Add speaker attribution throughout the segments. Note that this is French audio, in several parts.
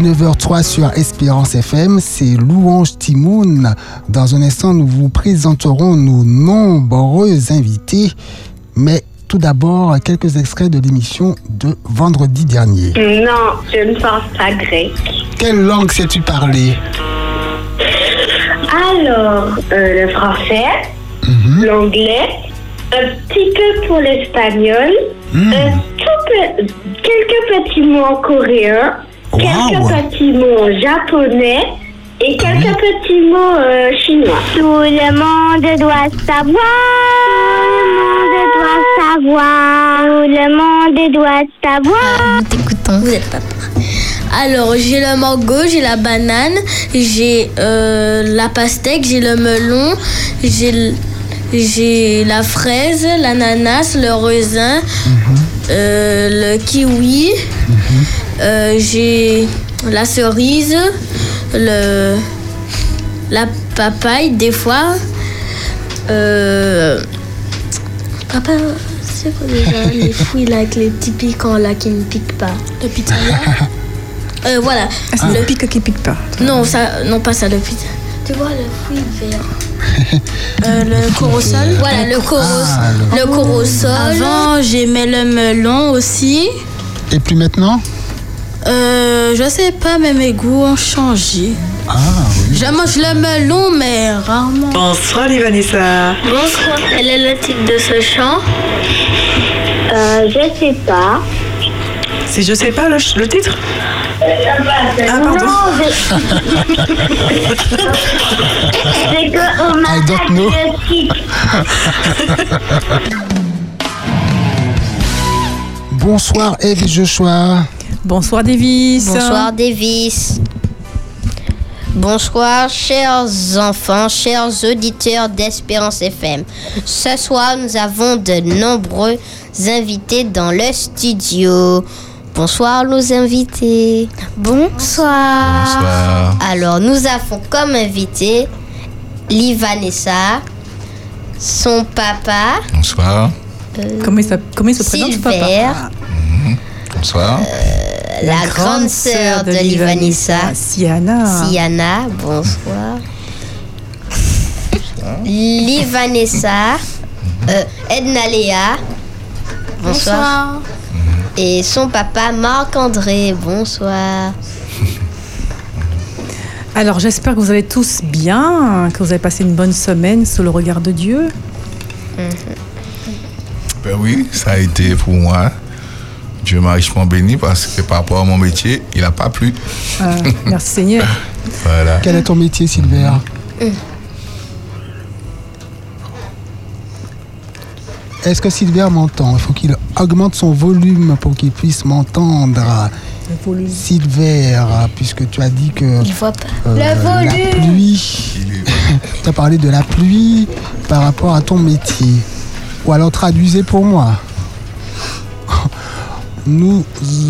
Speaker 1: 19h03 sur Espérance FM, c'est Louange Timoun. Dans un instant, nous vous présenterons nos nombreux invités. Mais tout d'abord, quelques extraits de l'émission de vendredi dernier.
Speaker 2: Non, je ne pense pas grec.
Speaker 1: Quelle langue sais-tu parler?
Speaker 2: Alors, euh, le français,
Speaker 1: Mhm.
Speaker 2: l'anglais, un petit peu pour l'espagnol, un tout peu- quelques petits mots en coréen, quelques
Speaker 1: Wow.
Speaker 2: petits mots japonais et quelques petits mots euh, chinois. Tout le monde doit savoir. Tout le monde doit savoir. Tout le monde doit savoir.
Speaker 3: Nous t'écoutons. Vous êtes pas prêts. Alors, j'ai le mango, j'ai la banane, j'ai euh, la pastèque, j'ai le melon, j'ai l- j'ai la fraise, l'ananas, le raisin, euh, le kiwi, euh, j'ai la cerise, le, la papaye des fois. Euh, papa, c'est quoi déjà les fruits là avec les petits piquants là qui ne piquent pas? Le pitaya euh, Voilà.
Speaker 4: Ah, c'est le pic qui pique pas.
Speaker 3: Non, ça, non pas ça, le pizza. Tu vois le fruit vert Euh, Le corosol Voilà, le, coros,
Speaker 1: Ah,
Speaker 3: le corosol. Avant, j'aimais le melon aussi.
Speaker 1: Et puis maintenant
Speaker 3: Euh, je sais pas, mais mes goûts ont changé.
Speaker 1: Ah oui.
Speaker 3: Je mange le melon, mais rarement.
Speaker 4: Bonsoir, les Vanessa.
Speaker 3: Bonsoir. Quel est le titre de ce chant
Speaker 2: Euh, je sais pas.
Speaker 4: C'est je sais pas le, ch- le titre Ah, pardon.
Speaker 2: Non, je... c'est qu'on m'a
Speaker 1: I don't know.
Speaker 2: le titre.
Speaker 1: Bonsoir Eve et Joshua.
Speaker 4: Bonsoir, Davis.
Speaker 3: Bonsoir Davis. Bonsoir chers enfants, chers auditeurs d'Espérance FM. Ce soir, nous avons de nombreux invités dans le studio. Bonsoir nos invités. Bonsoir.
Speaker 5: Bonsoir.
Speaker 3: Alors, nous avons comme invité Livanessa, son papa,
Speaker 5: Bonsoir.
Speaker 4: Comment il, s'app- comment il se présente, papa
Speaker 3: Silver,
Speaker 5: Bonsoir.
Speaker 3: la, grande sœur de Livanessa.
Speaker 4: Siana.
Speaker 3: Siana, bonsoir. Livanessa, euh, Edna Léa, bonsoir. Et son papa Marc-André, bonsoir.
Speaker 4: Alors, j'espère que vous allez tous bien, que vous avez passé une bonne semaine sous le regard de Dieu.
Speaker 5: Ben oui, ça a été pour moi. Dieu m'a richement béni parce que par rapport à mon métier, il n'a pas plu.
Speaker 4: Euh, merci Seigneur.
Speaker 5: Voilà.
Speaker 1: Quel est ton métier, Silver Est-ce que Silver m'entend? Il faut qu'il augmente son volume pour qu'il puisse m'entendre. Silver, puisque tu as dit que
Speaker 3: Il voit pas.
Speaker 1: euh, la pluie, tu as parlé de la pluie par rapport à ton métier. Ou alors traduisez pour moi. Nous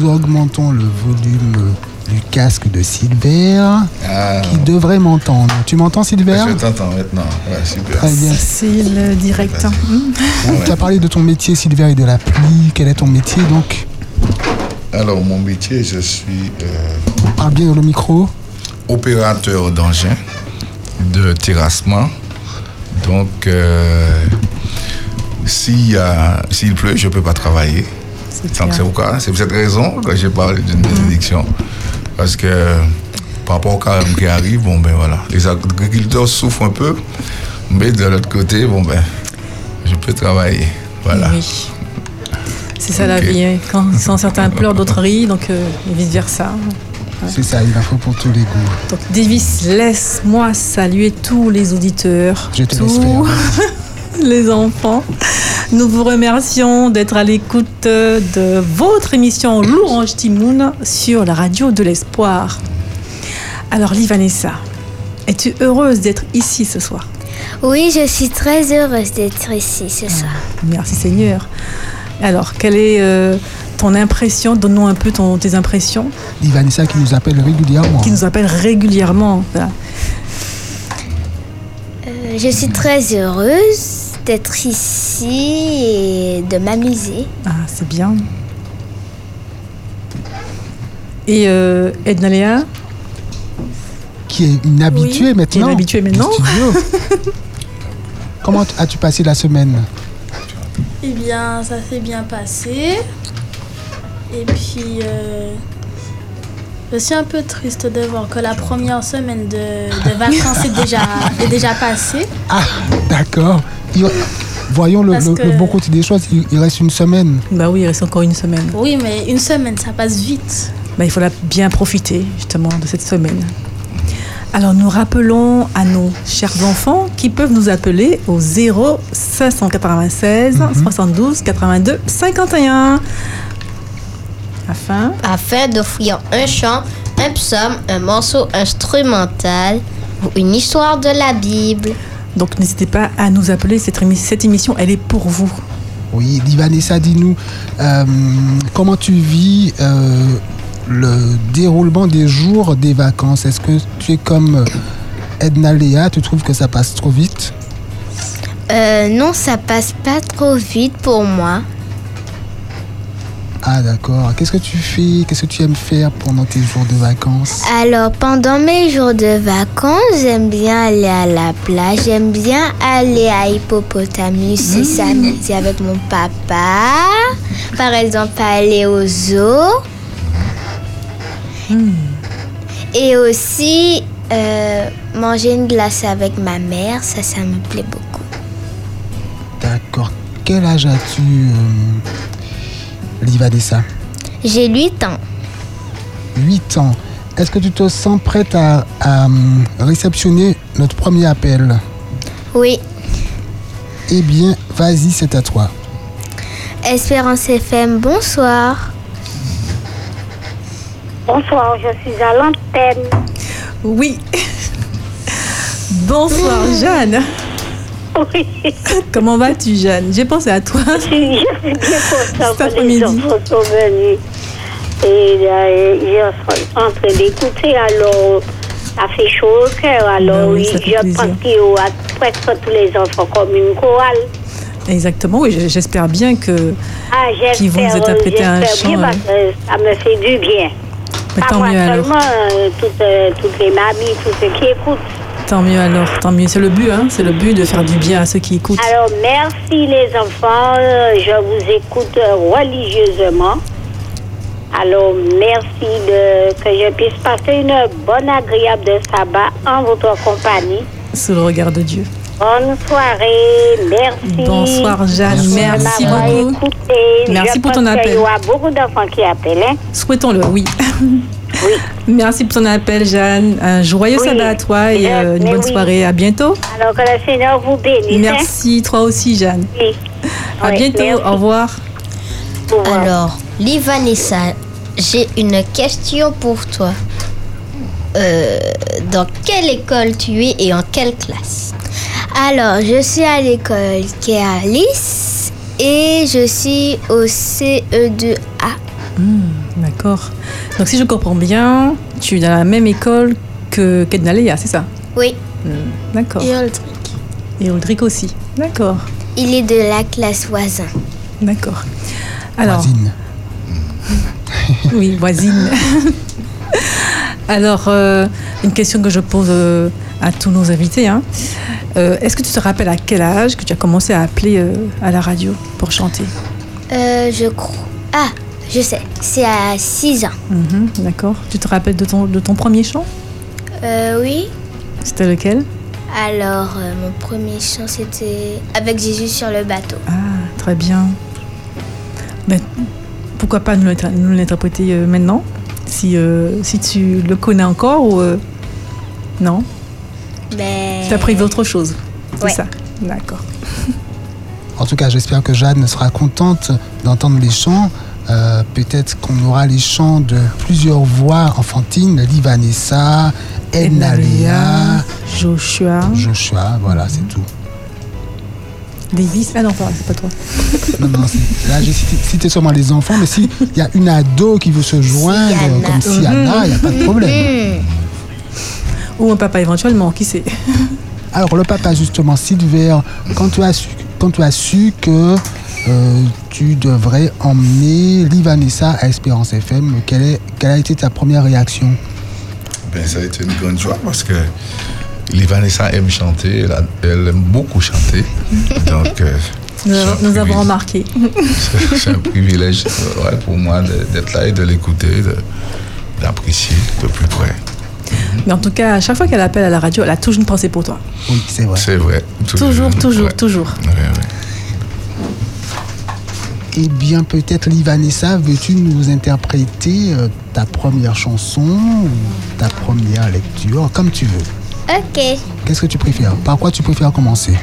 Speaker 1: augmentons le volume du casque de Silver
Speaker 5: Ah,
Speaker 1: qui devrait m'entendre. Tu m'entends Silver
Speaker 5: je t'entends maintenant. Ouais, super.
Speaker 1: Très bien.
Speaker 4: C'est le direct. Hmm.
Speaker 1: Tu as parlé de ton métier Silver et de la pluie? Quel est ton métier donc?
Speaker 5: Alors, mon métier, je suis euh,
Speaker 1: Parle bien dans le micro.
Speaker 5: opérateur d'engins de terrassement. Donc, euh, s'il s'il pleut, je ne peux pas travailler.
Speaker 4: C'est
Speaker 5: Donc,
Speaker 4: clair.
Speaker 5: c'est pourquoi, c'est pour cette raison que j'ai parlé d'une bénédiction. Parce que par rapport au carême qui arrive, bon ben voilà, les agriculteurs souffrent un peu, mais de l'autre côté, bon ben, je peux travailler. Voilà.
Speaker 4: Oui. C'est ça la vie. hein. Quand, quand certains pleurent, d'autres rient, donc euh, et vice-versa.
Speaker 1: C'est ça, il en faut pour tous les goûts.
Speaker 4: Donc, Davis, laisse-moi saluer tous les auditeurs,
Speaker 1: Je te
Speaker 4: tous les enfants. Nous vous remercions d'être à l'écoute de votre émission Louange Timoun sur la radio de l'espoir. Alors, Livanessa, es-tu heureuse d'être ici ce soir?
Speaker 6: Oui, je suis très heureuse d'être ici ce soir.
Speaker 4: Merci Seigneur. Alors, quelle est euh, ton impression? Donne-nous un peu ton- tes impressions,
Speaker 1: Ivanessa qui nous appelle régulièrement.
Speaker 4: qui nous appellent régulièrement. Voilà.
Speaker 6: Euh, je suis très heureuse d'être ici et de m'amuser.
Speaker 4: Ah, c'est bien. Et euh, Edna Léa
Speaker 1: Qui est une habituée
Speaker 4: qui est
Speaker 1: maintenant.
Speaker 4: une habituée maintenant.
Speaker 1: Comment as-tu passé la semaine?
Speaker 7: Eh bien, ça s'est bien passé. Et puis, euh, je suis un peu triste de voir que la première semaine de, de vacances est déjà, est déjà passée.
Speaker 1: Ah, d'accord. Voyons le,
Speaker 7: Parce
Speaker 1: le-
Speaker 7: que-
Speaker 1: le bon côté des choses. Il, il reste une semaine.
Speaker 4: Bah oui, il reste encore une semaine.
Speaker 7: Oui, mais une semaine, ça passe vite.
Speaker 4: Bah, il faudra bien profiter justement de cette semaine. Alors nous rappelons à nos chers enfants qui peuvent nous appeler au 0 596 72 82 51 afin?
Speaker 6: Afin d'offrir un chant, un psaume, un morceau instrumental ou une histoire de la Bible.
Speaker 4: donc n'hésitez pas à nous appeler cette, émi- cette émission elle est pour vous.
Speaker 1: Oui, Vanessa, dis-nous, euh, comment tu vis euh, le déroulement des jours des vacances? Est-ce que tu es comme Edna Léa? Tu trouves que ça passe trop vite?
Speaker 6: Euh, non, ça passe pas trop vite pour moi.
Speaker 1: Ah, d'accord. Qu'est-ce que tu fais? Qu'est-ce que tu aimes faire pendant tes jours de vacances?
Speaker 6: Alors, pendant mes jours de vacances, j'aime bien aller à la plage, j'aime bien aller à Hippopotamus et s'amuser avec mon papa. Par exemple, aller au zoo. Et aussi euh, manger une glace avec ma mère, ça, ça me plaît beaucoup.
Speaker 1: D'accord. Quel âge as-tu, euh, Livadessa
Speaker 6: J'ai 8 ans.
Speaker 1: 8 ans. Est-ce que tu te sens prête à, à, hum, réceptionner notre premier appel?
Speaker 6: Oui,
Speaker 1: Eh bien, vas-y, c'est à toi.
Speaker 8: Espérance FM, bonsoir.
Speaker 9: Bonsoir, je suis à l'antenne.
Speaker 4: Oui. Bonsoir Jeanne.
Speaker 9: Oui,
Speaker 4: Comment vas-tu Jeanne J'ai pensé à toi.
Speaker 9: contente
Speaker 4: Cet
Speaker 9: que les enfants sont venus. Et euh, ils sont en train d'écouter, alors ça fait chaud au cœur. Alors
Speaker 4: Ben oui,
Speaker 9: je pense qu'il y aura presque tous les enfants comme une chorale.
Speaker 4: Exactement, oui, j'espère bien que
Speaker 9: Ah, j'espère,
Speaker 4: Qui vont vous interpréter un
Speaker 9: j'espère bien
Speaker 4: chant,
Speaker 9: parce que ça me fait du bien.
Speaker 4: mais
Speaker 9: Pas moi
Speaker 4: mieux alors.
Speaker 9: seulement, euh, toutes, euh, toutes les mamies, tous ceux qui écoutent.
Speaker 4: Tant mieux alors, tant mieux. C'est le but, hein, c'est le but de faire du bien à ceux qui écoutent.
Speaker 9: Alors, merci les enfants. Je vous écoute religieusement. Alors, merci de, que je puisse passer une bonne, agréable de sabbat en votre compagnie.
Speaker 4: Sous le regard de Dieu.
Speaker 9: Bonne soirée. Merci.
Speaker 4: Bonsoir Jeanne,
Speaker 1: Merci.
Speaker 4: beaucoup.
Speaker 9: écouté.
Speaker 4: Merci
Speaker 9: Je
Speaker 4: pour ton appel.
Speaker 9: qu'il y aura beaucoup d'enfants qui appellent. hein.
Speaker 4: Souhaitons-le, oui.
Speaker 9: Oui.
Speaker 4: Merci pour ton appel Jeanne. Un joyeux
Speaker 9: Oui.
Speaker 4: sabbat à toi et euh, une
Speaker 9: Mais
Speaker 4: bonne
Speaker 9: oui.
Speaker 4: soirée. À bientôt.
Speaker 9: Alors que le Seigneur vous bénisse. hein.
Speaker 4: Merci, toi aussi Jeanne.
Speaker 9: Oui.
Speaker 4: À
Speaker 9: Oui,
Speaker 4: bientôt,
Speaker 9: merci.
Speaker 4: au revoir.
Speaker 9: Au revoir.
Speaker 6: Alors, Livanessa, j'ai une question pour toi. Euh, dans quelle école tu es et en quelle classe?
Speaker 8: Alors, je suis à l'école qui est à Alice et je suis au CE2A.
Speaker 4: Hmm, D'accord. Donc si je comprends bien, tu es dans la même école que qu'Edna Leia, c'est ça?
Speaker 8: Oui,
Speaker 4: Hmm, D'accord.
Speaker 7: Et Aldric.
Speaker 4: Et Ulrich aussi. D'accord.
Speaker 8: il est de la classe voisin.
Speaker 4: D'accord. Alors,
Speaker 1: Voisine.
Speaker 4: oui, voisine. Alors, euh, une question que je pose euh, à tous nos invités. hein. Euh, Est-ce que tu te rappelles à quel âge que tu as commencé à appeler euh, à la radio pour chanter?
Speaker 8: Euh, je crois. Ah, je sais, c'est à 6 ans.
Speaker 4: Mhm, D'accord. Tu te rappelles de ton, de ton premier chant?
Speaker 8: Euh, oui.
Speaker 4: C'était lequel?
Speaker 8: Alors, euh, mon premier chant, c'était Avec Jésus sur le bateau.
Speaker 4: Ah, très bien. Mais pourquoi pas nous l'inter- nous l'interpréter euh, maintenant? Si, euh, si tu le connais encore ou... euh, non?
Speaker 8: Mais.
Speaker 4: Tu as pris d'autres choses C'est
Speaker 8: Ouais.
Speaker 4: ça? D'accord.
Speaker 1: En tout cas, j'espère que Jeanne sera contente d'entendre les chants. Euh, Peut-être qu'on aura les chants de plusieurs voix enfantines, Livanessa, Edna Léa,
Speaker 4: Joshua,
Speaker 1: Joshua, voilà, c'est tout.
Speaker 4: Davis. Ah non, c'est pas toi.
Speaker 1: Non, non, là j'ai cité, cité seulement les enfants, mais s'il y a une ado qui veut se joindre,
Speaker 8: Siana.
Speaker 1: comme Siana, il n'y a pas de problème.
Speaker 4: Ou un papa éventuellement, qui sait
Speaker 1: Alors le papa justement, Silver, quand tu as su, quand tu as su que euh, tu devrais emmener Livanessa à Espérance FM. Quelle, est, quelle a été ta première réaction?
Speaker 5: Ben, ça a été une grande joie parce que Livanessa aime chanter, elle, a- elle aime beaucoup chanter. Donc, euh,
Speaker 4: Nous, avons- nous avons
Speaker 5: privilège.
Speaker 4: remarqué.
Speaker 5: C'est- un privilège euh, ouais, pour moi d'être là et de l'écouter, d'apprécier de plus près.
Speaker 4: Mais en tout cas, à chaque fois qu'elle appelle à la radio, elle a toujours une pensée pour toi.
Speaker 1: Oui, c'est vrai.
Speaker 5: C'est vrai.
Speaker 4: Toujours, toujours,
Speaker 5: Ouais.
Speaker 4: toujours.
Speaker 5: Ouais, ouais.
Speaker 1: Eh bien, peut-être Livanessa, veux-tu nous interpréter euh, ta première chanson ou ta première lecture, comme tu veux
Speaker 6: Ok.
Speaker 1: Qu'est-ce que tu préfères? Par quoi tu préfères commencer?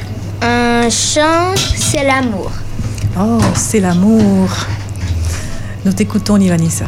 Speaker 6: Un chant, c'est l'amour.
Speaker 4: Oh, c'est l'amour. Nous t'écoutons, Livanessa.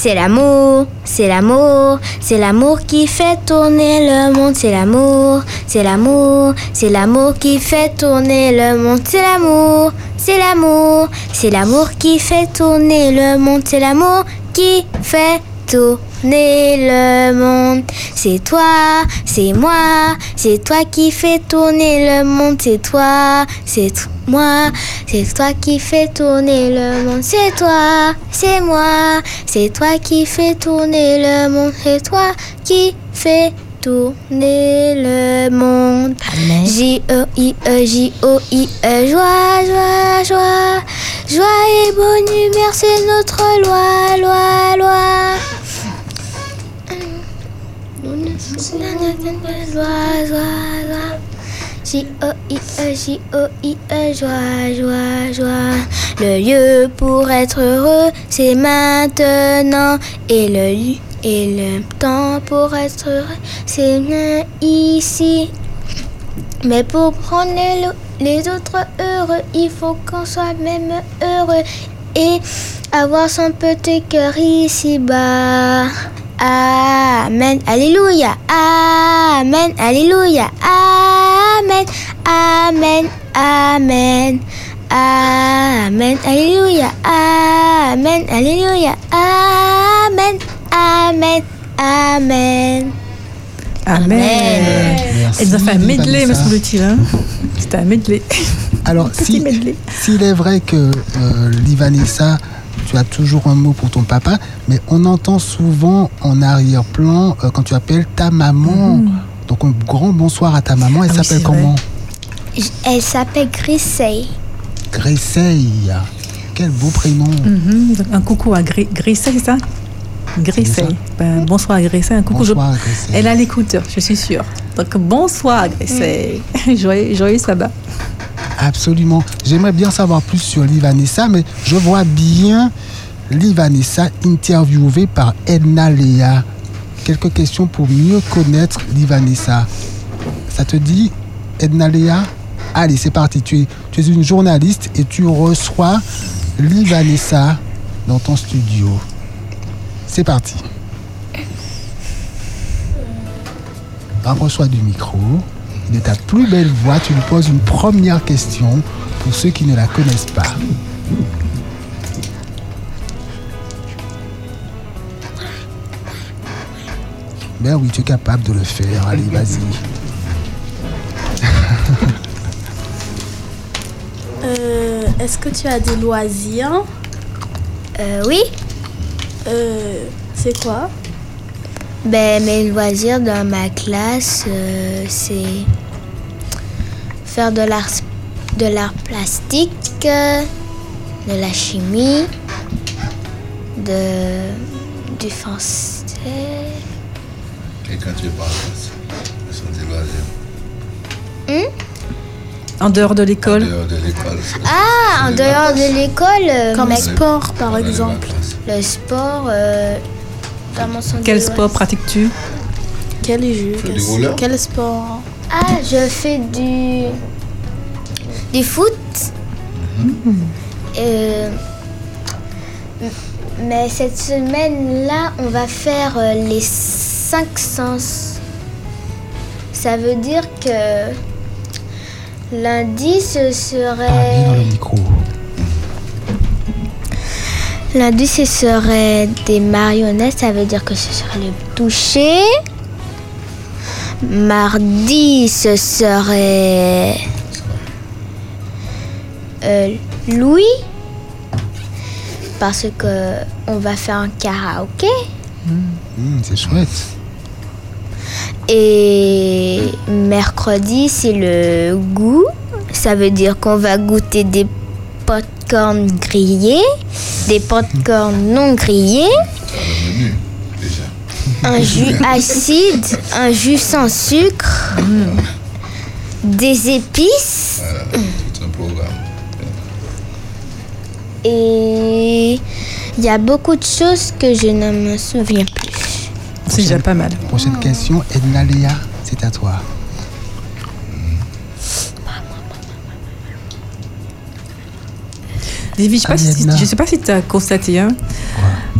Speaker 6: C'est l'amour, c'est l'amour, c'est l'amour qui fait tourner le monde, c'est l'amour, c'est l'amour, c'est l'amour qui fait tourner le monde, c'est l'amour, c'est l'amour, c'est l'amour qui fait tourner le monde, c'est l'amour qui fait tourner le monde. C'est toi, c'est moi, c'est toi qui fait tourner le monde, c'est toi, c'est moi, c'est toi qui fait tourner le monde, c'est toi, c'est moi, c'est toi qui fait tourner le monde, c'est toi qui fait tourner le monde. J-O-I-E, J-O-I-E, joie, joie, joie, joie et bonne humeur, c'est notre loi, loi, loi. Joie, joie, joie. J-O-I-E, J-O-I-E, joie, joie, joie. Le lieu pour être heureux, c'est maintenant. Et le et le temps pour être heureux, c'est ici. Mais pour prendre les autres heureux, il faut qu'on soit même heureux et avoir son petit cœur ici-bas. Amen, Alléluia, Amen, Alléluia, Amen, Amen, Amen, Amen, Alléluia, Amen, Alléluia, Amen, Amen, Amen.
Speaker 4: Amen. Elle nous a fait un medley, me semble-t-il. hein. C'était un medley.
Speaker 1: Alors,
Speaker 4: Petit
Speaker 1: si, s'il est vrai que euh, Livanessa, tu as toujours un mot pour ton papa, mais on entend souvent en arrière-plan euh, quand tu appelles ta maman. Donc, un grand bonsoir à ta maman. Elle
Speaker 4: Ah
Speaker 1: s'appelle comment?
Speaker 6: Elle s'appelle Grisey.
Speaker 1: Graceille. Quel beau prénom.
Speaker 4: Mhm. Un coucou à Gri- Grissey, c'est ça? Grissey.
Speaker 1: ça.
Speaker 4: Ben, bonsoir à Grissey. Un coucou. je-
Speaker 1: Bonsoir, Graceille.
Speaker 4: Elle a l'écouteur, je suis sûre. Donc bonsoir Grissey. joyeux, joyeux sabbat.
Speaker 1: Absolument. J'aimerais bien savoir plus sur Livanessa, mais je vois bien Livanessa interviewée par Edna Léa. Quelques questions pour mieux connaître Livanessa. Ça te dit, Edna Léa Allez, c'est parti. Tu es, tu es une journaliste et tu reçois Livanessa dans ton studio. C'est parti. Rapproche-toi du micro. Et de ta plus belle voix, tu lui poses une première question pour ceux qui ne la connaissent pas. Ben oui, tu es capable de le faire. Allez, vas-y.
Speaker 7: Euh, Est-ce que tu as des loisirs?
Speaker 6: Euh, oui,
Speaker 7: Euh, C'est quoi?
Speaker 6: Ben, mes loisirs dans ma classe, euh, c'est faire de l'art, de l'art plastique, de la chimie, de, du français.
Speaker 5: Et quand tu parles, ce sont des loisirs.
Speaker 4: En dehors de l'école.
Speaker 5: Dehors de l'école.
Speaker 6: Ah, en dehors de l'école, euh,
Speaker 7: Comme
Speaker 6: mais
Speaker 7: sport, par exemple.
Speaker 6: le sport, euh,
Speaker 4: Quel sport pratiques-tu?
Speaker 7: Quel jeu? Quel, sport?
Speaker 6: Ah, je fais du, du foot. Euh, mais cette semaine-là, on va faire euh, les cinq sens. Ça veut dire que lundi, ce
Speaker 1: dans
Speaker 6: serait...
Speaker 1: le micro.
Speaker 6: Lundi, ce serait des marionnettes. Ça veut dire que ce serait le toucher. Mardi, ce serait... euh, Louis. Parce que on va faire un karaoké.
Speaker 1: Hum, c'est chouette.
Speaker 6: Et mercredi, c'est le goût. Ça veut dire qu'on va goûter des popcorn grillés, des popcorn non grillés, un jus acide, un jus sans sucre, des épices et il y a beaucoup de choses que je ne me souviens plus.
Speaker 4: C'est déjà pas mal.
Speaker 1: Prochaine question, Edna Léa, c'est à toi.
Speaker 4: Je sais pas si,
Speaker 1: Ariadna.
Speaker 4: je sais pas si tu as constaté. Hein.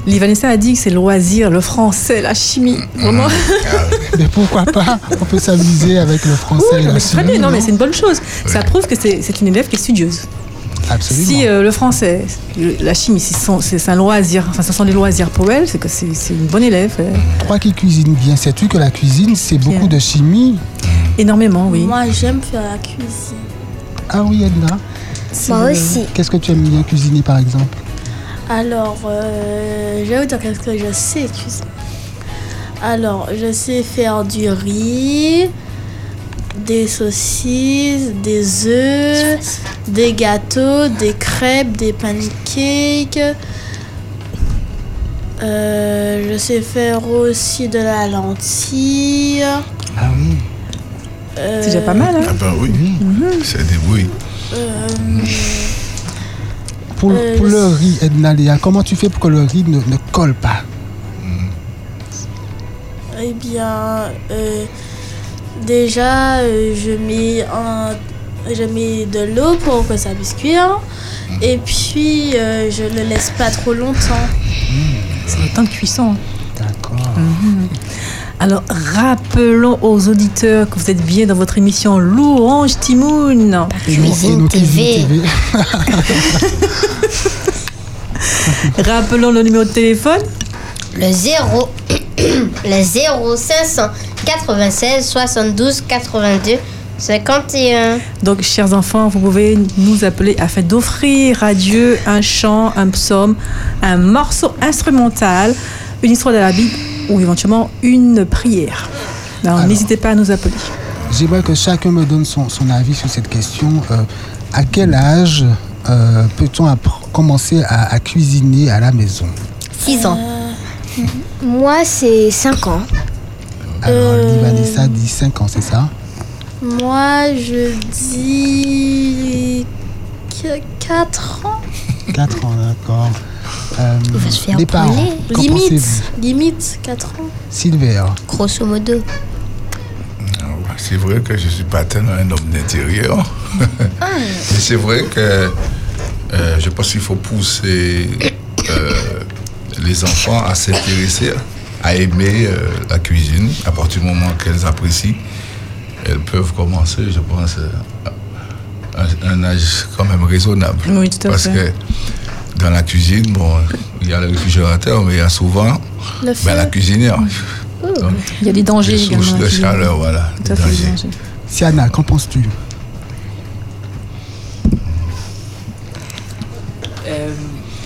Speaker 4: Livanessa a dit que c'est le loisir, le français, la chimie. Vraiment.
Speaker 1: Mais pourquoi pas? On peut s'amuser avec le français
Speaker 4: Oui,
Speaker 1: et la
Speaker 4: très
Speaker 1: chimie,
Speaker 4: bien, non, mais c'est une bonne chose. Ça
Speaker 5: Ouais.
Speaker 4: prouve que c'est une élève qui est studieuse.
Speaker 1: Absolument.
Speaker 4: Si euh, le français, le- la chimie, c'est un loisir, enfin, ce sont des loisirs pour elle, c'est que c'est une bonne élève. euh,
Speaker 1: Toi qui cuisines bien, sais-tu que la cuisine, c'est beaucoup de chimie?
Speaker 4: Énormément, oui.
Speaker 3: Moi, j'aime faire la cuisine.
Speaker 1: Ah oui, Edna.
Speaker 6: Moi aussi.
Speaker 1: Qu'est-ce que tu aimes bien cuisiner, par exemple?
Speaker 3: Alors, euh, je vais vous dire qu'est-ce que je sais cuisiner. Alors, je sais faire du riz, des saucisses, des œufs, des gâteaux, des crêpes, des pancakes. Euh, je sais faire aussi de la lentille.
Speaker 1: Ah oui.
Speaker 3: Euh,
Speaker 4: C'est déjà pas mal, hein?
Speaker 5: Ah ben oui, c'est des bruits.
Speaker 3: euh,
Speaker 1: Pour,
Speaker 3: Euh,
Speaker 1: pour le riz, Edna Léa, comment tu fais pour que le riz ne, ne colle pas?
Speaker 3: Eh bien, euh, déjà, euh, je mets un, je mets de l'eau pour que ça puisse cuire. Et puis, euh, je le laisse pas trop longtemps.
Speaker 4: C'est le temps de cuisson.
Speaker 1: D'accord.
Speaker 4: Alors, rappelons aux auditeurs que vous êtes bien dans votre émission Louange Timoun.
Speaker 6: Cuisine TV.
Speaker 1: cuisines
Speaker 4: Rappelons le numéro de téléphone.
Speaker 6: Le 0, le 0 596 72 82 51.
Speaker 4: Donc, chers enfants, vous pouvez nous appeler afin d'offrir à Dieu un chant, un psaume, un morceau instrumental, une histoire de la Bible ou éventuellement une prière. Alors,
Speaker 1: Alors.
Speaker 4: n'hésitez pas à nous appeler.
Speaker 1: J'aimerais que chacun me donne son, son avis sur cette question. Euh, à quel âge euh, peut-on commencer à, à cuisiner à la maison?
Speaker 6: 6 ans. Moi, c'est 5 ans.
Speaker 1: Alors,
Speaker 3: Euh.
Speaker 1: Vanessa dit 5 ans, c'est ça?
Speaker 3: Moi, je dis 4 ans.
Speaker 1: 4 ans, d'accord. Euh,
Speaker 6: Il va se faire
Speaker 1: les parents,
Speaker 3: Limite, limite 4 ans.
Speaker 1: Sylvain,
Speaker 6: Grosso modo.
Speaker 5: Ah ouais, C'est vrai que je ne suis pas tellement un homme d'intérieur. Mais c'est vrai que euh, je pense qu'il faut pousser euh, les enfants à s'intéresser, à aimer euh, la cuisine. À partir du moment qu'elles apprécient, elles peuvent commencer, je pense, à un âge quand même raisonnable.
Speaker 4: Oui, tout à
Speaker 5: Parce
Speaker 4: fait.
Speaker 5: que dans la cuisine, bon, il y a le réfrigérateur, mais il y a souvent
Speaker 3: Le
Speaker 5: ben, la cuisinière. Donc,
Speaker 4: Il y a des dangers
Speaker 5: des
Speaker 4: également.
Speaker 5: de chaleur, voilà.
Speaker 4: Tout à
Speaker 5: des
Speaker 4: fait, des
Speaker 5: dangers.
Speaker 4: dangers.
Speaker 1: Siana, qu'en penses-tu?
Speaker 10: Euh,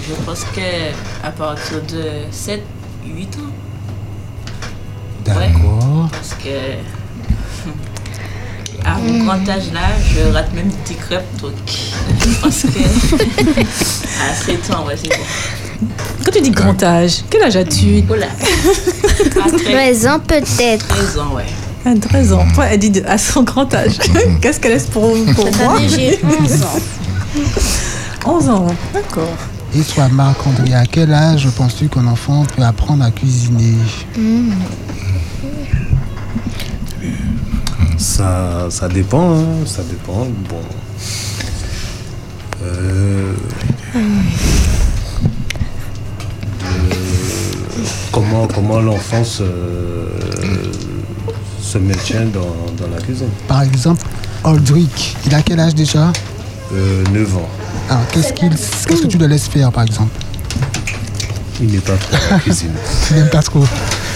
Speaker 10: je pense que à partir de 7, 8 ans.
Speaker 1: D'accord.
Speaker 10: Parce que à mon grand âge là, je rate même des crêpes. Donc je pense que à 7 ans, ouais, c'est bon.
Speaker 4: Quand tu dis grand âge, quel âge as-tu
Speaker 10: Voilà. À 13,
Speaker 6: 13 ans peut-être.
Speaker 10: 13 ans, ouais.
Speaker 4: Ah, 13 ans. Toi, elle dit de- à son grand âge. Qu'est-ce qu'elle laisse pour, pour
Speaker 3: Cette
Speaker 4: moi
Speaker 3: année, j'ai 11 ans.
Speaker 4: 11 ans. D'accord.
Speaker 1: Et toi, Marc-André, à quel âge penses-tu qu'un enfant peut apprendre à cuisiner?
Speaker 11: Ça, ça dépend, hein, ça dépend. Bon. Euh, de- comment comment l'enfant se, se maintient dans, dans la cuisine?
Speaker 1: Par exemple, Aldric, il a quel âge déjà?
Speaker 11: Euh, 9 ans.
Speaker 1: Alors, qu'est-ce qu'il, qu'est-ce que tu le laisses faire, par exemple?
Speaker 11: Il n'est pas trop à la cuisine.
Speaker 1: Tu n'aimes pas trop.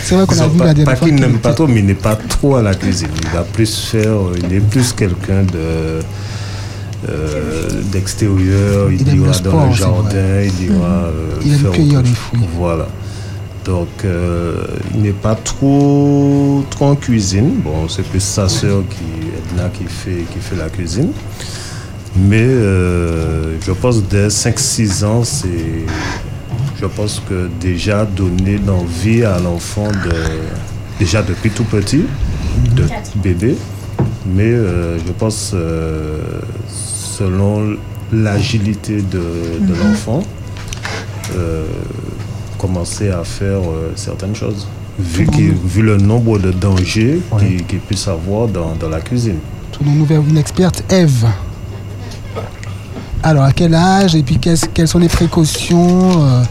Speaker 1: C'est vrai qu'on a vu la dernière fois
Speaker 11: n'aime pas trop, mais il n'est pas trop à la cuisine. Il va plus faire, il est plus quelqu'un de euh, d'extérieur, il, ira
Speaker 1: sport,
Speaker 11: dans le jardin, il ira euh,
Speaker 1: Il aime
Speaker 11: faire
Speaker 1: cueillir les fruits.
Speaker 11: Voilà. Donc, euh, il n'est pas trop, trop en cuisine. Bon, c'est plus sa sœur qui, Edna qui fait, qui fait la cuisine. Mais euh, je pense dès 5-6 ans, c'est, je pense que déjà donner l'envie à l'enfant de, déjà depuis tout petit, de bébé, mais euh, je pense euh, selon l'agilité de, de
Speaker 4: Mhm.
Speaker 11: l'enfant, euh, commencer à faire euh, certaines choses. Vu, le nombre de dangers qu'il puisse avoir dans, dans la cuisine.
Speaker 1: Tournons-nous vers une experte, Eve. Alors, à quel âge et puis qu'est-ce- quelles sont les précautions euh,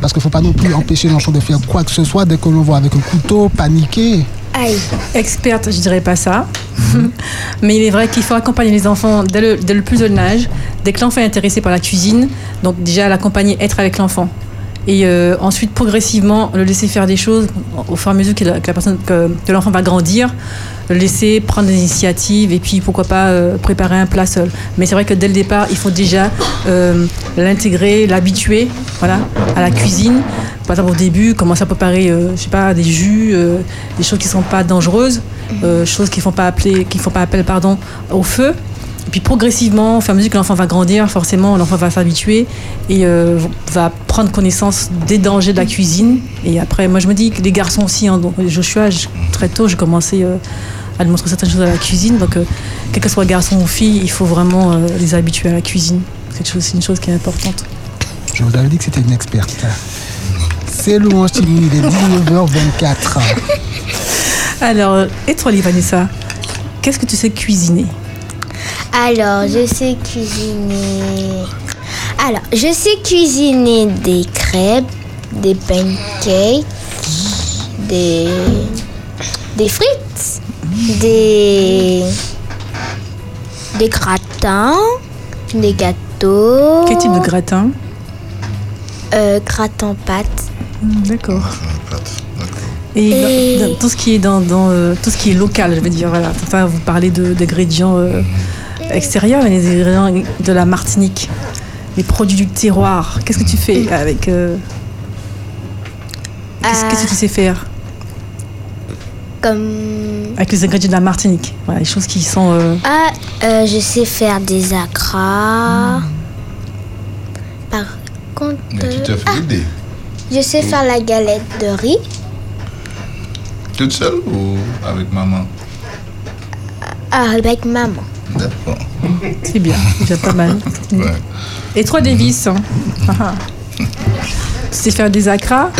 Speaker 1: Parce qu'il ne faut pas non plus empêcher l'enfant de faire quoi que ce soit dès que l'on voit avec un couteau, paniquer.
Speaker 4: Aïe. Experte, je dirais pas ça. Mais il est vrai qu'il faut accompagner les enfants dès le, plus jeune âge. Dès que l'enfant est intéressé par la cuisine, donc déjà l'accompagner, être avec l'enfant. Et euh, ensuite, progressivement, le laisser faire des choses au fur et à mesure que la, que l'enfant va grandir, laisser prendre des initiatives et puis pourquoi pas euh, préparer un plat seul. Mais c'est vrai que dès le départ, il faut déjà euh, l'intégrer, l'habituer, voilà, à la cuisine. Par exemple, au début, commencer à préparer, euh, je sais pas, des jus, des choses qui sont pas dangereuses, choses qui font pas qui font pas appel, pardon, au feu. Et puis progressivement, au fur et à mesure que l'enfant va grandir, forcément, l'enfant va s'habituer et euh, va prendre connaissance des dangers de la cuisine. Et après, moi, je me dis que les garçons aussi, hein, donc, Joshua, je- très tôt, j'ai commencé euh, à lui montrer certaines choses à la cuisine. Donc, euh, quel que soit garçon ou fille, il faut vraiment les habituer à la cuisine. C'est une chose qui est importante.
Speaker 1: Je vous avais dit que c'était une experte. C'est Louange Timmy, il est 19h24.
Speaker 4: Alors, et toi, Vanessa, qu'est-ce que tu sais cuisiner?
Speaker 6: Alors, je sais cuisiner. Alors, je sais cuisiner des crêpes, des pancakes, des, des frites, des, des gratins, des gâteaux.
Speaker 4: Quel type de gratin?
Speaker 6: Euh, Gratin pâte.
Speaker 4: Hmm, D'accord. Et,
Speaker 6: Et-
Speaker 4: dans- dans tout ce qui est dans, dans, euh, tout ce qui est local, je veux dire, voilà. Enfin, vous parlez de- d'ingrédients euh, extérieurs, mais les ingrédients de la Martinique, les produits du terroir. Qu'est-ce que tu fais avec euh, Qu'est-ce que tu sais faire
Speaker 6: Comme.
Speaker 4: avec les ingrédients de la Martinique Voilà, les choses qui sont. euh,
Speaker 6: Ah, euh, je sais faire des acras. Par contre.
Speaker 5: Mais tu te
Speaker 6: euh,
Speaker 5: fais aider.
Speaker 6: Je sais faire la galette de riz.
Speaker 5: Toute seule ou avec maman?
Speaker 6: Ah, avec maman.
Speaker 5: D'accord.
Speaker 4: C'est bien, déjà pas mal.
Speaker 5: Ouais.
Speaker 4: Et toi, Davis hein. Tu sais faire des acras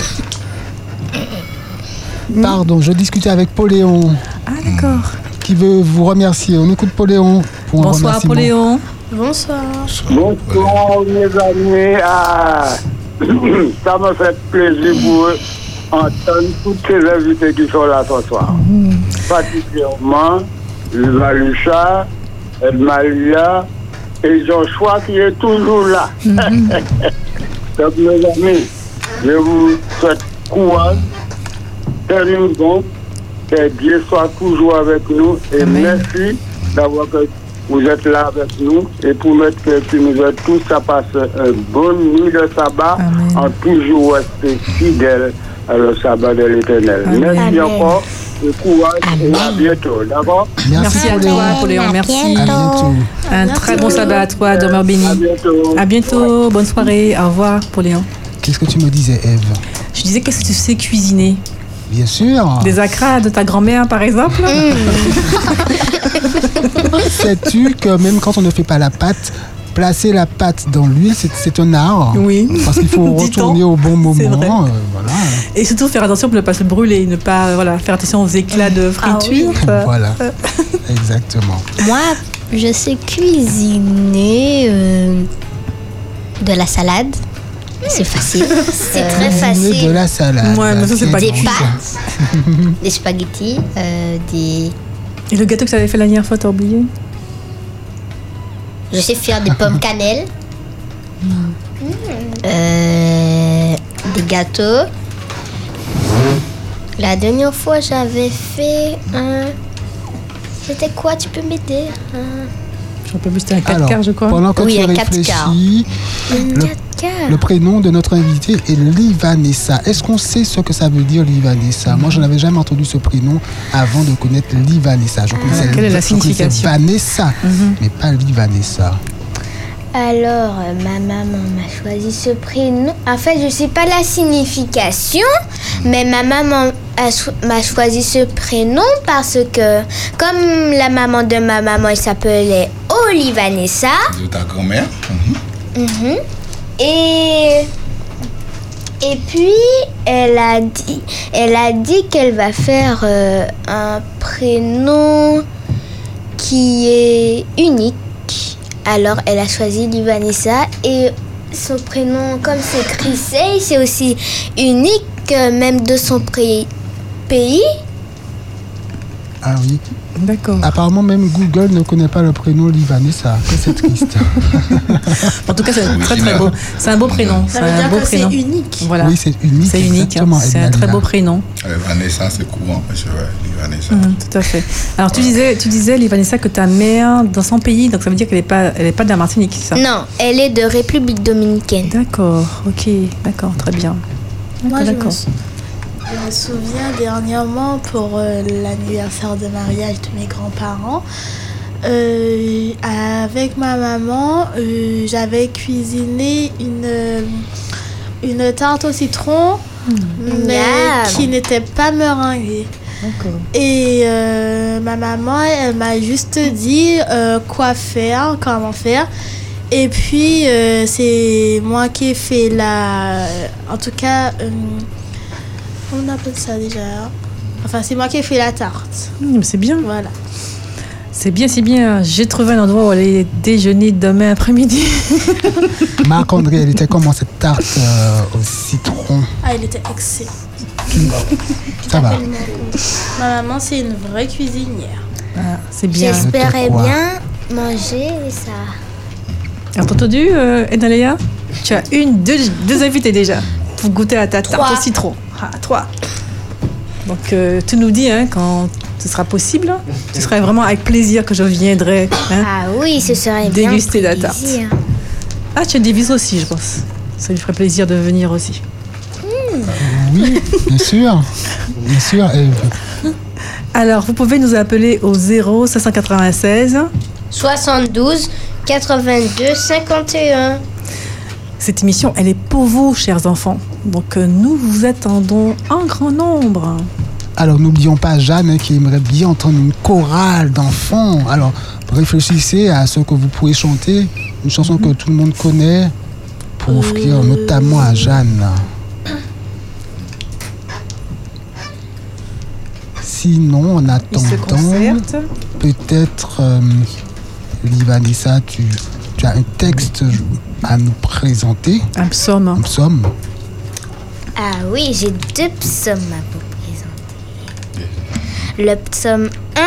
Speaker 1: Pardon, je discutais avec Poléon.
Speaker 4: Ah, d'accord.
Speaker 1: Qui veut vous remercier. On écoute Poléon pour un
Speaker 4: Bonsoir. Poléon.
Speaker 6: Bonsoir.
Speaker 12: Bonsoir mes amis. Ah, ça me fait plaisir pour eux entendre tous ces invités qui sont là ce soir. Particulièrement Valucha, Malia et Joshua qui est toujours là. Donc mes amis, je vous souhaite courage, tenez bon, que Dieu soit toujours avec nous et merci d'avoir que vous êtes là avec nous et pour mettre que tu nous aides tous à passer une bonne nuit de sabbat en toujours rester fidèle à le sabbat de l'éternel. Merci
Speaker 4: Amen.
Speaker 12: encore, et courage et à bientôt, d'accord
Speaker 4: Merci, à toi, Poléon. Merci. Un très bon sabbat à toi, demeure béni. À
Speaker 12: bientôt.
Speaker 4: À bientôt. Bonne soirée. Au revoir, Poléon.
Speaker 1: Qu'est-ce que tu me disais, Eve?
Speaker 4: Je disais, qu'est-ce que tu sais cuisiner?
Speaker 1: Bien sûr.
Speaker 4: Des acras de ta grand-mère, par exemple?
Speaker 1: Sais-tu que même quand on ne fait pas la pâte, placer la pâte dans l'huile, c'est- c'est un art.
Speaker 4: Oui.
Speaker 1: Parce qu'il faut retourner au bon
Speaker 4: vrai.
Speaker 1: moment. euh, voilà.
Speaker 4: Et surtout faire attention pour ne pas se brûler, ne pas voilà, faire attention aux éclats de friture. Euh,
Speaker 1: Voilà. Exactement.
Speaker 6: Moi, je sais cuisiner euh, de la salade. C'est facile. C'est très
Speaker 1: Cuisiner
Speaker 6: facile.
Speaker 1: de la salade.
Speaker 4: Ouais, mais ça, c'est pas
Speaker 6: Des pâtes, des spaghettis, euh, des.
Speaker 4: Et le gâteau que tu avais fait la dernière fois, t'as oublié?
Speaker 6: Je sais faire des pommes cannelle. Euh, des gâteaux. La dernière fois, j'avais fait un. C'était quoi? Tu peux m'aider? Un-
Speaker 4: Je ne sais plus, c'était un 4
Speaker 1: Alors,
Speaker 4: quarts, je crois.
Speaker 1: Pendant que
Speaker 6: Oui,
Speaker 1: tu
Speaker 6: un quatre quarts.
Speaker 1: réfléchis,
Speaker 6: Une
Speaker 1: le,
Speaker 6: 4
Speaker 1: le prénom de notre invité est Livanessa. Est-ce qu'on sait ce que ça veut dire Livanessa? Moi, je n'avais jamais entendu ce prénom avant de connaître Livanessa. Je connaissais,
Speaker 4: Quelle est la signification?
Speaker 1: Vanessa, mais pas Livanessa.
Speaker 6: Alors, euh, ma maman m'a choisi ce prénom. En fait, je ne sais pas la signification, mais ma maman m'a choisi ce prénom parce que, comme la maman de ma maman, elle s'appelait Olivanessa.
Speaker 5: De ta grand-mère?
Speaker 6: Mhm. Et et puis elle a dit elle a dit qu'elle va faire euh, un prénom qui est unique. Alors elle a choisi Livanessa et son prénom comme c'est Chrissey, c'est aussi unique euh, même de son pays.
Speaker 1: Ah oui.
Speaker 4: D'accord.
Speaker 1: Apparemment, même Google ne connaît pas le prénom Livanessa. C'est triste.
Speaker 4: En tout cas, c'est un très très beau. C'est un beau prénom.
Speaker 10: Ça
Speaker 4: C'est
Speaker 10: veut
Speaker 4: un
Speaker 10: dire
Speaker 4: beau
Speaker 10: que c'est
Speaker 4: prénom.
Speaker 10: unique.
Speaker 4: Voilà.
Speaker 1: Oui, c'est unique.
Speaker 4: C'est unique. hein. C'est un très beau prénom.
Speaker 5: Euh, Vanessa, c'est courant, monsieur ouais, Vanessa.
Speaker 4: Mhm, tout à fait. Alors tu disais, tu disais, Livanessa, que ta mère dans son pays, donc ça veut dire qu'elle n'est pas, elle est pas de la Martinique, ça?
Speaker 6: Non, elle est de République dominicaine.
Speaker 4: D'accord. Ok. D'accord. Très bien. D'accord,
Speaker 3: je me, souviens dernièrement pour euh, l'anniversaire de mariage de mes grands-parents. euh, avec ma maman, euh, j'avais cuisiné une, une tarte au citron, mais
Speaker 6: Miam.
Speaker 3: qui n'était pas meringuée. Et euh, ma maman, elle m'a juste dit euh, quoi faire, comment faire. Et puis, euh, c'est moi qui ai fait la. En tout cas, on appelle ça déjà Enfin, c'est moi qui ai fait la tarte.
Speaker 4: Mais c'est bien.
Speaker 3: Voilà.
Speaker 4: C'est bien, c'est bien. J'ai trouvé un endroit où aller déjeuner demain après-midi.
Speaker 1: Marc-André, elle était comment cette tarte euh, au citron?
Speaker 3: Ah, il était excellent.
Speaker 1: Ça va.
Speaker 3: Ma maman, c'est une vraie cuisinière.
Speaker 4: Ah, c'est bien.
Speaker 6: J'espérais bien manger ça.
Speaker 4: Alors, t'as entendu, euh, Tu as une, deux, deux invités déjà pour goûter à ta tarte
Speaker 3: Trois.
Speaker 4: au citron. Ah, trois. Donc, euh, tu nous dis hein, quand ce sera possible. Ce serait vraiment avec plaisir que je viendrai. hein.
Speaker 6: Ah oui, ce serait bien.
Speaker 4: Déguster la tarte.
Speaker 6: plaisir.
Speaker 4: Ah, tu vis aussi, je pense. Ça lui ferait plaisir de venir aussi.
Speaker 1: Oui, bien sûr. Bien sûr. Et
Speaker 4: Alors, vous pouvez nous appeler au 0 596.
Speaker 6: 72 82 51.
Speaker 4: Cette émission, elle est pour vous, chers enfants. Donc, euh, nous vous attendons en grand nombre.
Speaker 1: Alors n'oublions pas Jeanne qui aimerait bien entendre une chorale d'enfants. Alors réfléchissez à ce que vous pouvez chanter, une chanson que tout le monde connaît, pour offrir notamment à Jeanne. Sinon, en attendant, peut-être, euh, Livanessa, tu, tu as un texte à nous présenter,
Speaker 4: Un psaume.
Speaker 1: un psaume.
Speaker 6: Ah oui, j'ai deux psaumes à vous présenter. Le psaume 1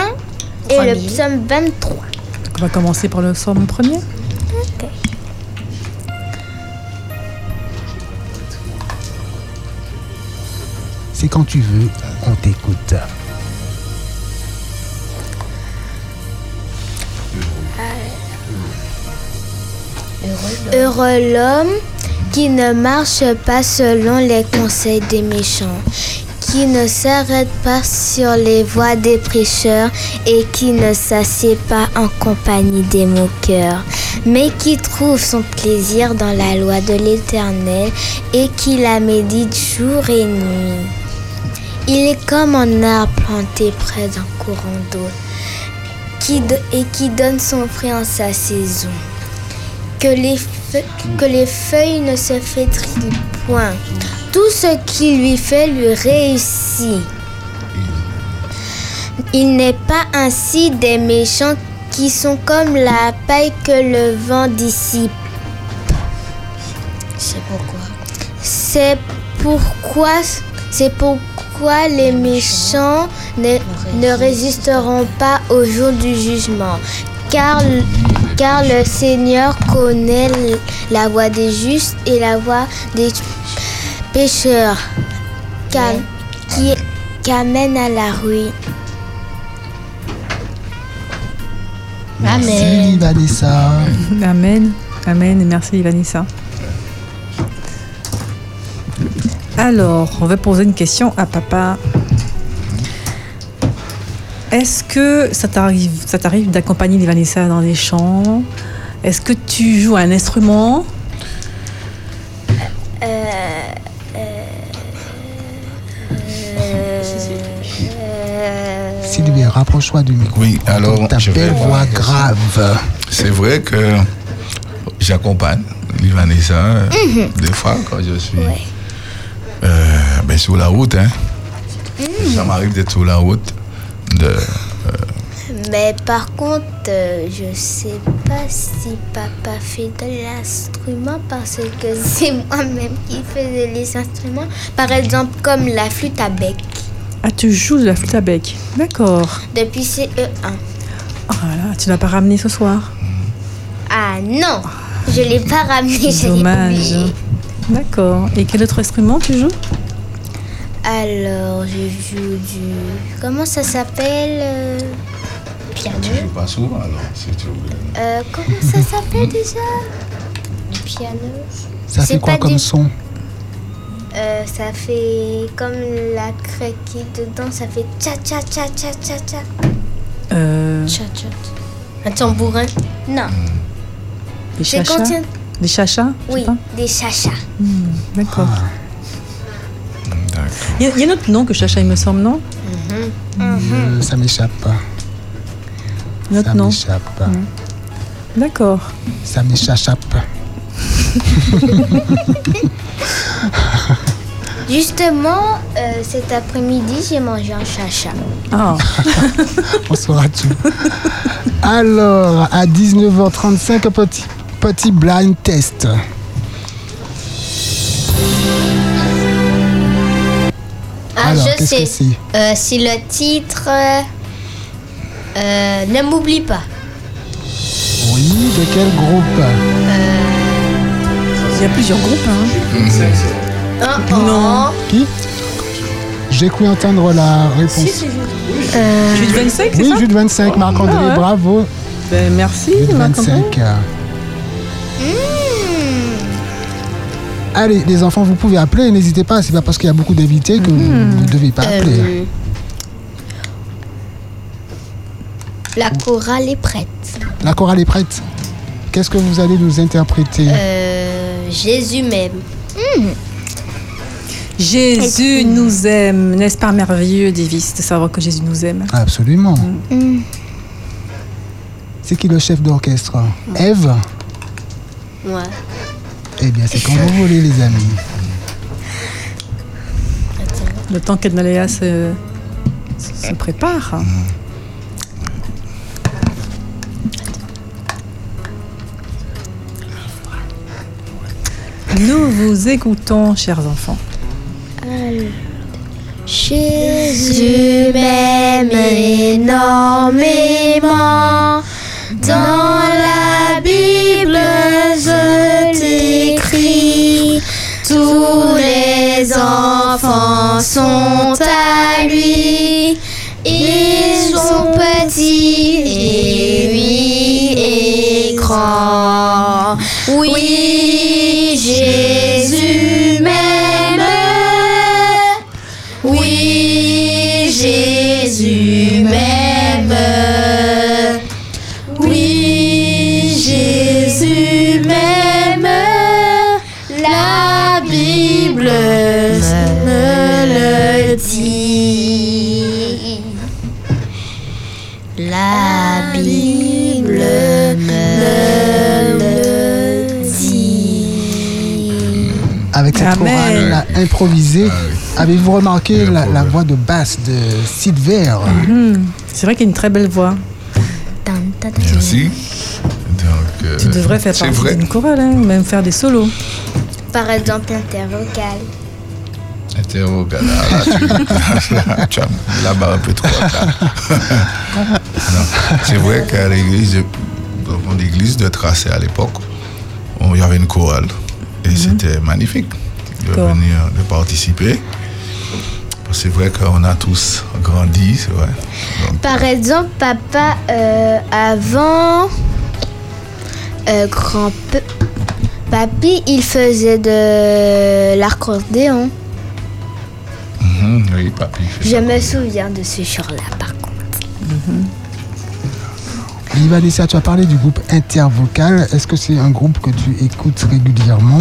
Speaker 6: et
Speaker 4: Premier.
Speaker 6: le psaume 23.
Speaker 4: Donc, on va commencer par le psaume premier.
Speaker 1: C'est quand tu veux, on t'écoute.
Speaker 6: Heureux l'homme qui ne marche pas selon les conseils des méchants, qui ne s'arrête pas sur les voies des prêcheurs et qui ne s'assied pas en compagnie des moqueurs, mais qui trouve son plaisir dans la loi de l'Éternel et qui la médite jour et nuit. Il est comme un arbre planté près d'un courant d'eau et qui donne son fruit en sa saison que les, feu- que les feuilles ne se flétrissent point. Tout ce qui lui fait lui réussit. Il n'est pas ainsi des méchants qui sont comme la paille que le vent dissipe. C'est pourquoi? C'est pourquoi, c'est pourquoi les méchants ne, ne résisteront pas au jour du jugement. Car, car le Seigneur connaît la voie des justes et la voie des pécheurs, car- qui, qui amène à la ruine.
Speaker 1: Merci Vanessa.
Speaker 4: Amen. Amen et merci Vanessa. Alors, on va poser une question à papa. Est-ce que ça t'arrive, ça t'arrive d'accompagner Vanessa dans les chants? Est-ce que tu joues un instrument?
Speaker 6: Euh,
Speaker 1: Sylvie, rapproche-toi du micro.
Speaker 5: Oui, alors,
Speaker 1: Ta belle voix grave.
Speaker 5: C'est vrai que j'accompagne Vanessa euh,
Speaker 6: Mhm.
Speaker 5: des fois quand je suis euh, ben, sur la route. Hein.
Speaker 6: Mhm.
Speaker 5: Ça m'arrive d'être sur la route. De,
Speaker 6: Mais par contre, euh, je sais pas si papa fait de l'instrument parce que c'est moi-même qui faisais les instruments. Par exemple, comme la flûte à bec.
Speaker 4: Ah, tu joues de la flûte à bec. D'accord.
Speaker 6: Depuis CE1.
Speaker 4: Oh là tu l'as pas ramené ce soir?
Speaker 6: Ah non, je l'ai pas ramené, je l'ai
Speaker 4: Dommage. D'accord. Et quel autre instrument tu joues?
Speaker 6: Alors, je joue du. Comment ça s'appelle euh, Piano.
Speaker 5: je suis pas souvent alors, si tu veux.
Speaker 6: Euh, comment ça s'appelle déjà? Du piano.
Speaker 1: Ça
Speaker 6: C'est
Speaker 1: fait quoi comme
Speaker 6: du-
Speaker 1: son?
Speaker 6: Euh, ça fait comme la craie qui est dedans, ça fait tcha tcha tcha tcha tcha tcha.
Speaker 4: euh,
Speaker 6: Tcha tcha. Un tambourin? Non.
Speaker 4: Des
Speaker 6: C'est
Speaker 4: chachas? Des chachas?
Speaker 6: Oui, des chachas.
Speaker 4: Hmm, D'accord.
Speaker 1: Ah.
Speaker 4: Il y, a- il y a un autre nom que chacha, il me semble, non?
Speaker 1: Euh, Ça m'échappe.
Speaker 4: Un autre
Speaker 1: Ça
Speaker 4: nom.
Speaker 1: m'échappe.
Speaker 4: D'accord.
Speaker 1: Ça m'échappe.
Speaker 6: Justement, euh, cet après-midi, j'ai mangé un chacha.
Speaker 4: Ah,
Speaker 1: On saura tout. Alors, à 19h35, un petit, petit blind test.
Speaker 6: Ah,
Speaker 1: Alors,
Speaker 6: je
Speaker 1: qu'est-ce
Speaker 6: sais.
Speaker 1: que c'est?
Speaker 6: Euh, c'est le titre. euh, euh, ne m'oublie pas.
Speaker 1: Oui, de quel groupe?
Speaker 4: Il y a plusieurs groupes. Hein.
Speaker 6: Ah,
Speaker 4: Non.
Speaker 1: Qui? J'ai cru entendre la réponse.
Speaker 4: Jude 25, c'est
Speaker 1: Oui,
Speaker 4: ça?
Speaker 1: Jude 25, Marc-André,
Speaker 4: Ah ouais.
Speaker 1: bravo.
Speaker 4: Ben, Merci,
Speaker 1: Jude
Speaker 4: Marc-André.
Speaker 1: 25. Allez, les enfants, vous pouvez appeler, n'hésitez pas, c'est pas parce qu'il y a beaucoup d'invités que vous ne devez pas appeler.
Speaker 6: Euh, la chorale est prête.
Speaker 1: La chorale est prête. Qu'est-ce que vous allez nous interpréter
Speaker 6: Euh, Jésus m'aime.
Speaker 4: Jésus nous aime. N'est-ce pas merveilleux, Davis, de savoir que Jésus nous aime?
Speaker 1: Absolument. C'est qui le chef d'orchestre? Eve
Speaker 6: Ouais.
Speaker 1: Eh bien, c'est quand vous voulez, les amis.
Speaker 4: Le temps qu'Ednaléa se, se prépare. Nous vous écoutons, chers enfants.
Speaker 6: Jésus m'aime énormément. Dans la Bible, je t'écris. Tous les enfants sont à lui. Ils sont petits et oui et grands. Oui,
Speaker 1: improvisée, avez-vous remarqué la, la voix de basse de Sid Vert
Speaker 4: Hmm, C'est vrai qu'il a une très belle voix.
Speaker 5: Merci. Donc, euh,
Speaker 4: Tu devrais faire partie d'une chorale, hein, ou même faire des solos.
Speaker 6: Par exemple, intervocal.
Speaker 5: Interrogal. Ah, là, tu, tu as mis la barre un peu trop. C'est vrai qu'à l'église, dans mon église de Tracé à l'époque, il y avait une chorale. Et c'était magnifique de venir, de participer. C'est vrai qu'on a tous grandi, c'est vrai.
Speaker 6: Par exemple, papa, euh, avant, euh, grand papy, il faisait de l'accordéon.
Speaker 5: Mhm, oui, papy.
Speaker 6: Je me souviens de ce jour-là, par contre.
Speaker 1: Et Vanessa, tu as parlé du groupe Intervocal. Est-ce que c'est un groupe que tu écoutes régulièrement?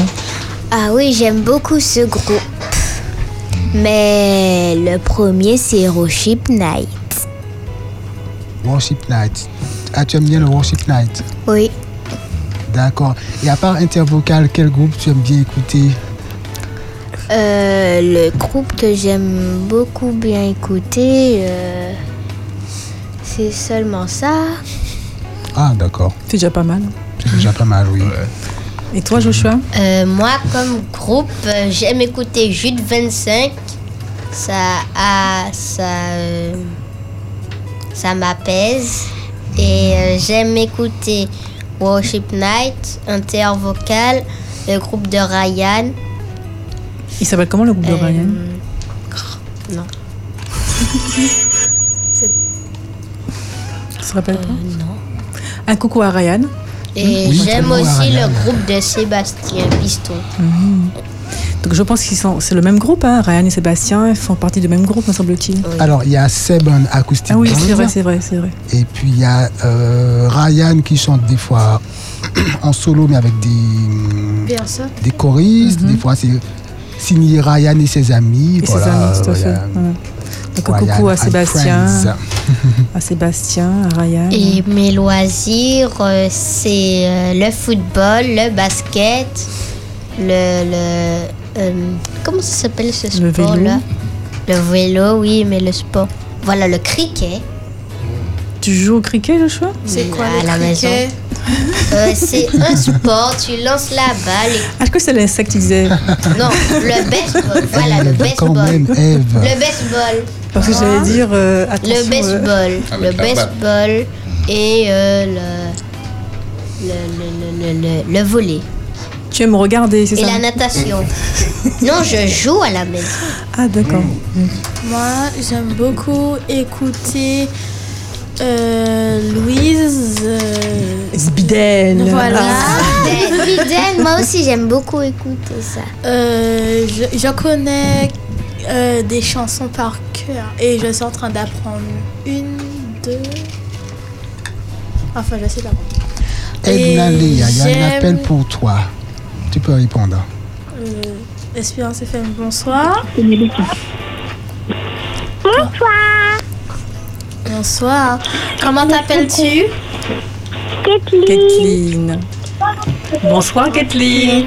Speaker 6: Ah oui, j'aime beaucoup ce groupe. Mais le premier, c'est Worship Night.
Speaker 1: Worship Night. Ah, tu aimes bien le Worship Night?
Speaker 6: Oui.
Speaker 1: D'accord. Et à part Intervocal, quel groupe tu aimes bien écouter?
Speaker 6: Euh, le groupe que j'aime beaucoup bien écouter, euh, c'est seulement ça.
Speaker 1: Ah, d'accord.
Speaker 4: C'est déjà pas mal.
Speaker 1: C'est déjà pas mal, oui.
Speaker 4: Et toi, Joshua
Speaker 13: Euh, moi, comme groupe, euh, j'aime écouter Jude 25. Ça, a, ça, euh, ça m'apaise. Et euh, j'aime écouter Worship Night, Intervocal, le groupe de Ryan.
Speaker 4: Il s'appelle comment le groupe de
Speaker 13: Euh,
Speaker 4: Ryan?
Speaker 13: Non.
Speaker 4: Ça se rappelle pas?
Speaker 13: Non.
Speaker 4: Un coucou à Ryan.
Speaker 13: Et
Speaker 4: Oui,
Speaker 13: j'aime aussi
Speaker 4: Ryan.
Speaker 13: le groupe de Sébastien Piston.
Speaker 4: Mhm. Donc je pense qu'ils sont, c'est le même groupe, hein, Ryan et Sébastien, ils font partie du même groupe, me semble-t-il.
Speaker 1: Alors, il y a Seb en acoustique
Speaker 4: Ah oui, c'est vrai, c'est vrai, c'est vrai.
Speaker 1: Et puis, il y a euh, Ryan qui chante des fois en solo, mais avec des,
Speaker 3: sûr.
Speaker 1: des choristes. Des fois, c'est signé Ryan et ses amis.
Speaker 4: Mhm. Et ses amis, tout à fait.
Speaker 1: voilà.
Speaker 4: Donc un
Speaker 1: Ryan
Speaker 4: coucou à Sébastien, à Sébastien, à Ryan.
Speaker 13: Et mes loisirs, euh, c'est euh, le football, le basket, le. le euh, comment ça s'appelle ce
Speaker 4: Le vélo.
Speaker 13: sport-là? Le vélo, oui, mais le sport. Voilà, le cricket.
Speaker 4: Tu joues au cricket, Joshua?
Speaker 3: C'est quoi
Speaker 13: à
Speaker 3: le
Speaker 13: la
Speaker 3: cricket?
Speaker 13: maison Euh, C'est un sport, tu lances la balle. et-
Speaker 4: Ah, je crois que c'est l'insecte, tu disais.
Speaker 13: Non, le baseball. Voilà, le baseball. Le baseball.
Speaker 4: Parce que j'allais dire, euh, attention.
Speaker 13: Le baseball.
Speaker 5: Avec
Speaker 13: le baseball et euh, le, le, le, le, le, le volley.
Speaker 4: Tu aimes regarder, c'est
Speaker 13: Et
Speaker 4: ça
Speaker 13: la natation. non, je joue à la maison.
Speaker 4: Ah, d'accord.
Speaker 3: Moi, j'aime beaucoup écouter euh, Louise. euh,
Speaker 4: Zbiden.
Speaker 3: Voilà.
Speaker 6: Ah, Biden, moi aussi, j'aime beaucoup écouter ça.
Speaker 3: Euh, je, je connais euh, des chansons par cœur et je suis en train d'apprendre une, deux. Enfin, j'essaie d'apprendre.
Speaker 1: Edna
Speaker 3: Et
Speaker 1: Léa, il y a un appel pour toi. Tu peux répondre.
Speaker 3: Euh, Espérance FM, bonsoir.
Speaker 8: Bonsoir.
Speaker 3: Bonsoir. Comment t'appelles-tu?
Speaker 4: Kathleen. Bonsoir, Kathleen.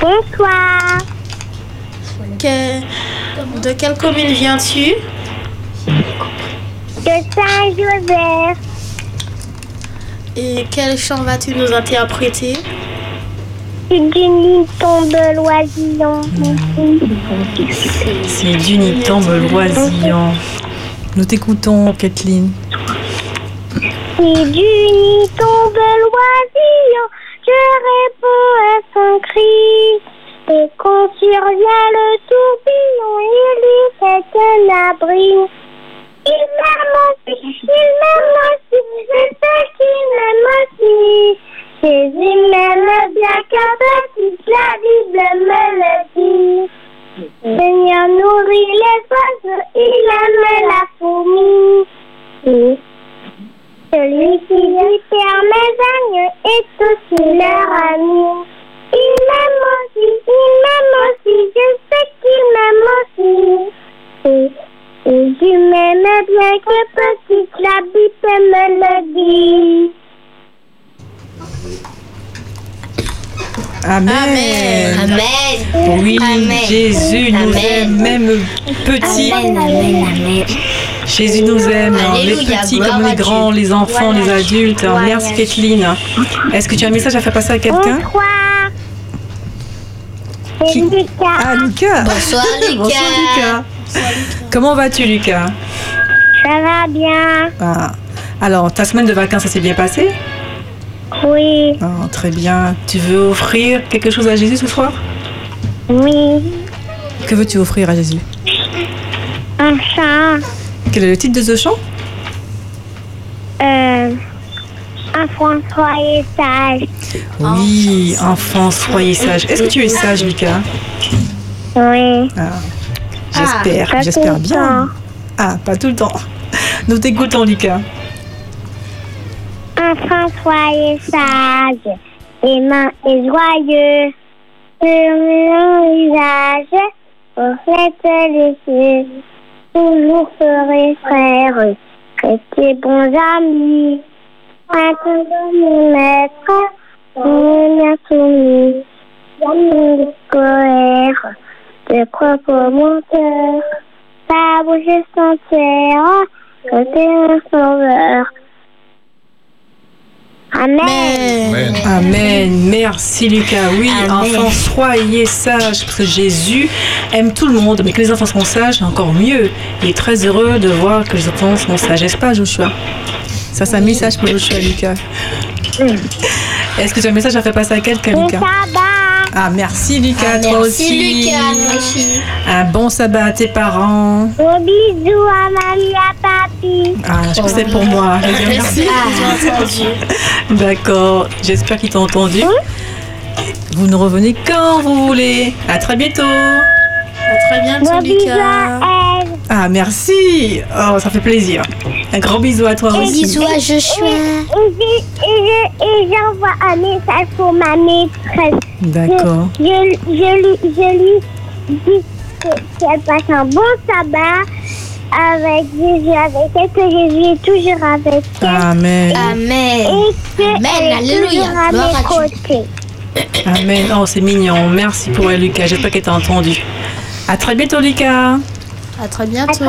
Speaker 8: Bonsoir.
Speaker 3: Que- De quelle commune viens-tu
Speaker 8: De Saint-Joseph.
Speaker 3: Et quel chant vas-tu nous interpréter
Speaker 8: Du Niton de l'Oisillon.
Speaker 4: C'est du Nitombe loisillon. Nous t'écoutons, Kathleen.
Speaker 8: Si du Niton de l'Oisillon, je réponds à son cri. Et quand survient le tourbillon, il lui fait un abri. Il m'aime aussi, il m'aime aussi, je sais qu'il m'aime aussi. Jésus m'aime bien car petite la Bible me le dit. Seigneur nourrit les oiseaux, il aime la fourmi. Celui qui libère mes agneaux est aussi leur ami. Il m'aime aussi, il m'aime aussi, je sais qu'il m'aime aussi. Et, et je m'aime bien que petite la Bible me le dit.
Speaker 4: Amen.
Speaker 13: Amen.
Speaker 4: Oui,
Speaker 13: Amen.
Speaker 4: Jésus nous
Speaker 13: Amen.
Speaker 4: aime, même petit.
Speaker 13: Amen, amen, amen.
Speaker 4: Jésus nous aime, hein, les petits
Speaker 13: gloire
Speaker 4: comme les grands, les enfants, les adultes.
Speaker 13: Voilà.
Speaker 4: Merci Kathleen. Est-ce que tu as un message à faire passer à quelqu'un?
Speaker 8: C'est Lucas.
Speaker 4: Ah, Lucas.
Speaker 13: Bonsoir, Lucas.
Speaker 4: Bonsoir, Lucas. Comment vas-tu, Lucas?
Speaker 8: Ça va bien
Speaker 4: Ah. Alors, ta semaine de vacances, ça s'est bien passé
Speaker 8: Oui.
Speaker 4: Ah, Très bien. Tu veux offrir quelque chose à Jésus ce soir?
Speaker 8: Oui.
Speaker 4: Que veux-tu offrir à Jésus?
Speaker 8: Un chant.
Speaker 4: Quel est le titre de ce chant
Speaker 8: Euh, enfant, soyez sage.
Speaker 4: Oui, enfant, soyez sage. Est-ce que tu es sage, Lucas?
Speaker 8: Oui.
Speaker 4: Ah, J'espère,
Speaker 8: tout
Speaker 4: j'espère bien. Ah, pas tout le temps. Nous t'écoutons, Lucas.
Speaker 8: Enfant, soyez sage. Aimant et joyeux. Sur mon visage, reflète les yeux. Toujours serez frères. Restez bons amis. Attendons mon maître. On est bien soumis. Amis de colère. De propos mon cœur. Ta bouche est entière. Que t'es un sauveur. Amen.
Speaker 4: Amen. Merci Lucas. Oui,
Speaker 8: Amen.
Speaker 4: enfants, soyez sages parce que Jésus aime tout le monde, mais que les enfants sont sages, encore mieux. Il est très heureux de voir que les enfants sont sages, n'est-ce pas, Joshua? Ça, c'est un message pour Joshua Lucas. Est-ce que tu as un message à faire passer à quelqu'un, Lucas Ah, merci Lucas,
Speaker 8: Ah,
Speaker 4: toi
Speaker 8: merci,
Speaker 4: aussi.
Speaker 8: Lucas, merci.
Speaker 4: Un bon sabbat à tes parents.
Speaker 8: Gros bisous à mamie et à papi.
Speaker 4: Ah, je pense que c'est pour moi. Je vais dire merci. D'accord, j'espère qu'ils t'ont entendu. Vous nous revenez quand vous voulez. À très bientôt.
Speaker 3: À très bientôt,
Speaker 8: Gros bisous
Speaker 3: Lucas.
Speaker 8: À.
Speaker 4: Ah, merci. Oh, ça fait plaisir. Un grand bisou à toi aussi.
Speaker 8: Et- Et, et, et, je- et j'envoie un message pour ma maîtresse.
Speaker 4: D'accord.
Speaker 8: Je, je, je, lui- je lui dis que- qu'elle passe un bon sabbat avec Jésus, avec elle, que Jésus est toujours avec elle.
Speaker 4: Amen.
Speaker 8: Amen. Et qu'elle est
Speaker 13: Alléluia.
Speaker 8: toujours à mes
Speaker 13: à
Speaker 8: côtés.
Speaker 4: Amen. Oh, c'est mignon. Merci pour elle, Lucas. J'espère qu'elle t'a entendu. À très bientôt, Lucas.
Speaker 3: À très bientôt.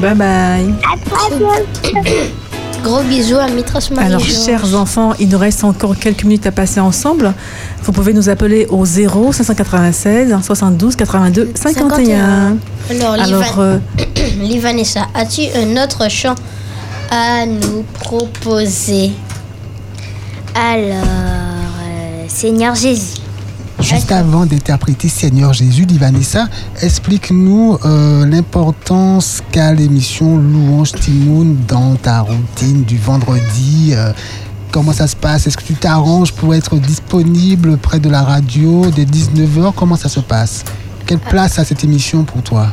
Speaker 4: Bye bye.
Speaker 8: À très bientôt.
Speaker 13: Gros bisous à Mitras Marie.
Speaker 4: Alors, chers enfants, il nous reste encore quelques minutes à passer ensemble. Vous pouvez nous appeler au 0 596 72 82 51.
Speaker 13: Alors, Livan-
Speaker 4: Alors, euh,
Speaker 13: Livanessa, as-tu un autre chant à nous proposer?
Speaker 6: Alors, euh, Seigneur Jésus.
Speaker 1: Juste avant d'interpréter Seigneur Jésus, Vanessa, explique-nous euh, l'importance qu'a l'émission Louange Timoun dans ta routine du vendredi. euh, comment ça se passe? Est-ce que tu t'arranges pour être disponible près de la radio dès 19h Comment ça se passe? Quelle place a cette émission pour toi?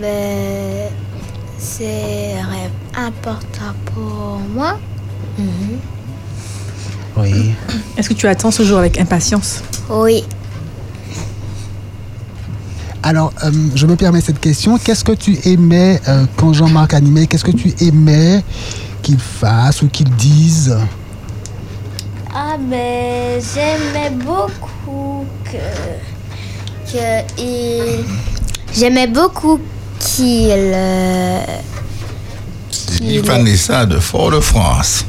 Speaker 6: Ben, c'est important pour moi.
Speaker 1: Oui.
Speaker 4: est-ce que tu attends ce jour avec impatience?
Speaker 6: Oui.
Speaker 1: Alors, euh, je me permets cette question. Qu'est-ce que tu aimais euh, quand Jean-Marc animait Qu'est-ce que tu aimais qu'il fasse ou qu'il dise?
Speaker 6: Ah ben, j'aimais beaucoup que... que il... J'aimais beaucoup qu'il... euh,
Speaker 5: Dit Vanessa de Fort-de-France.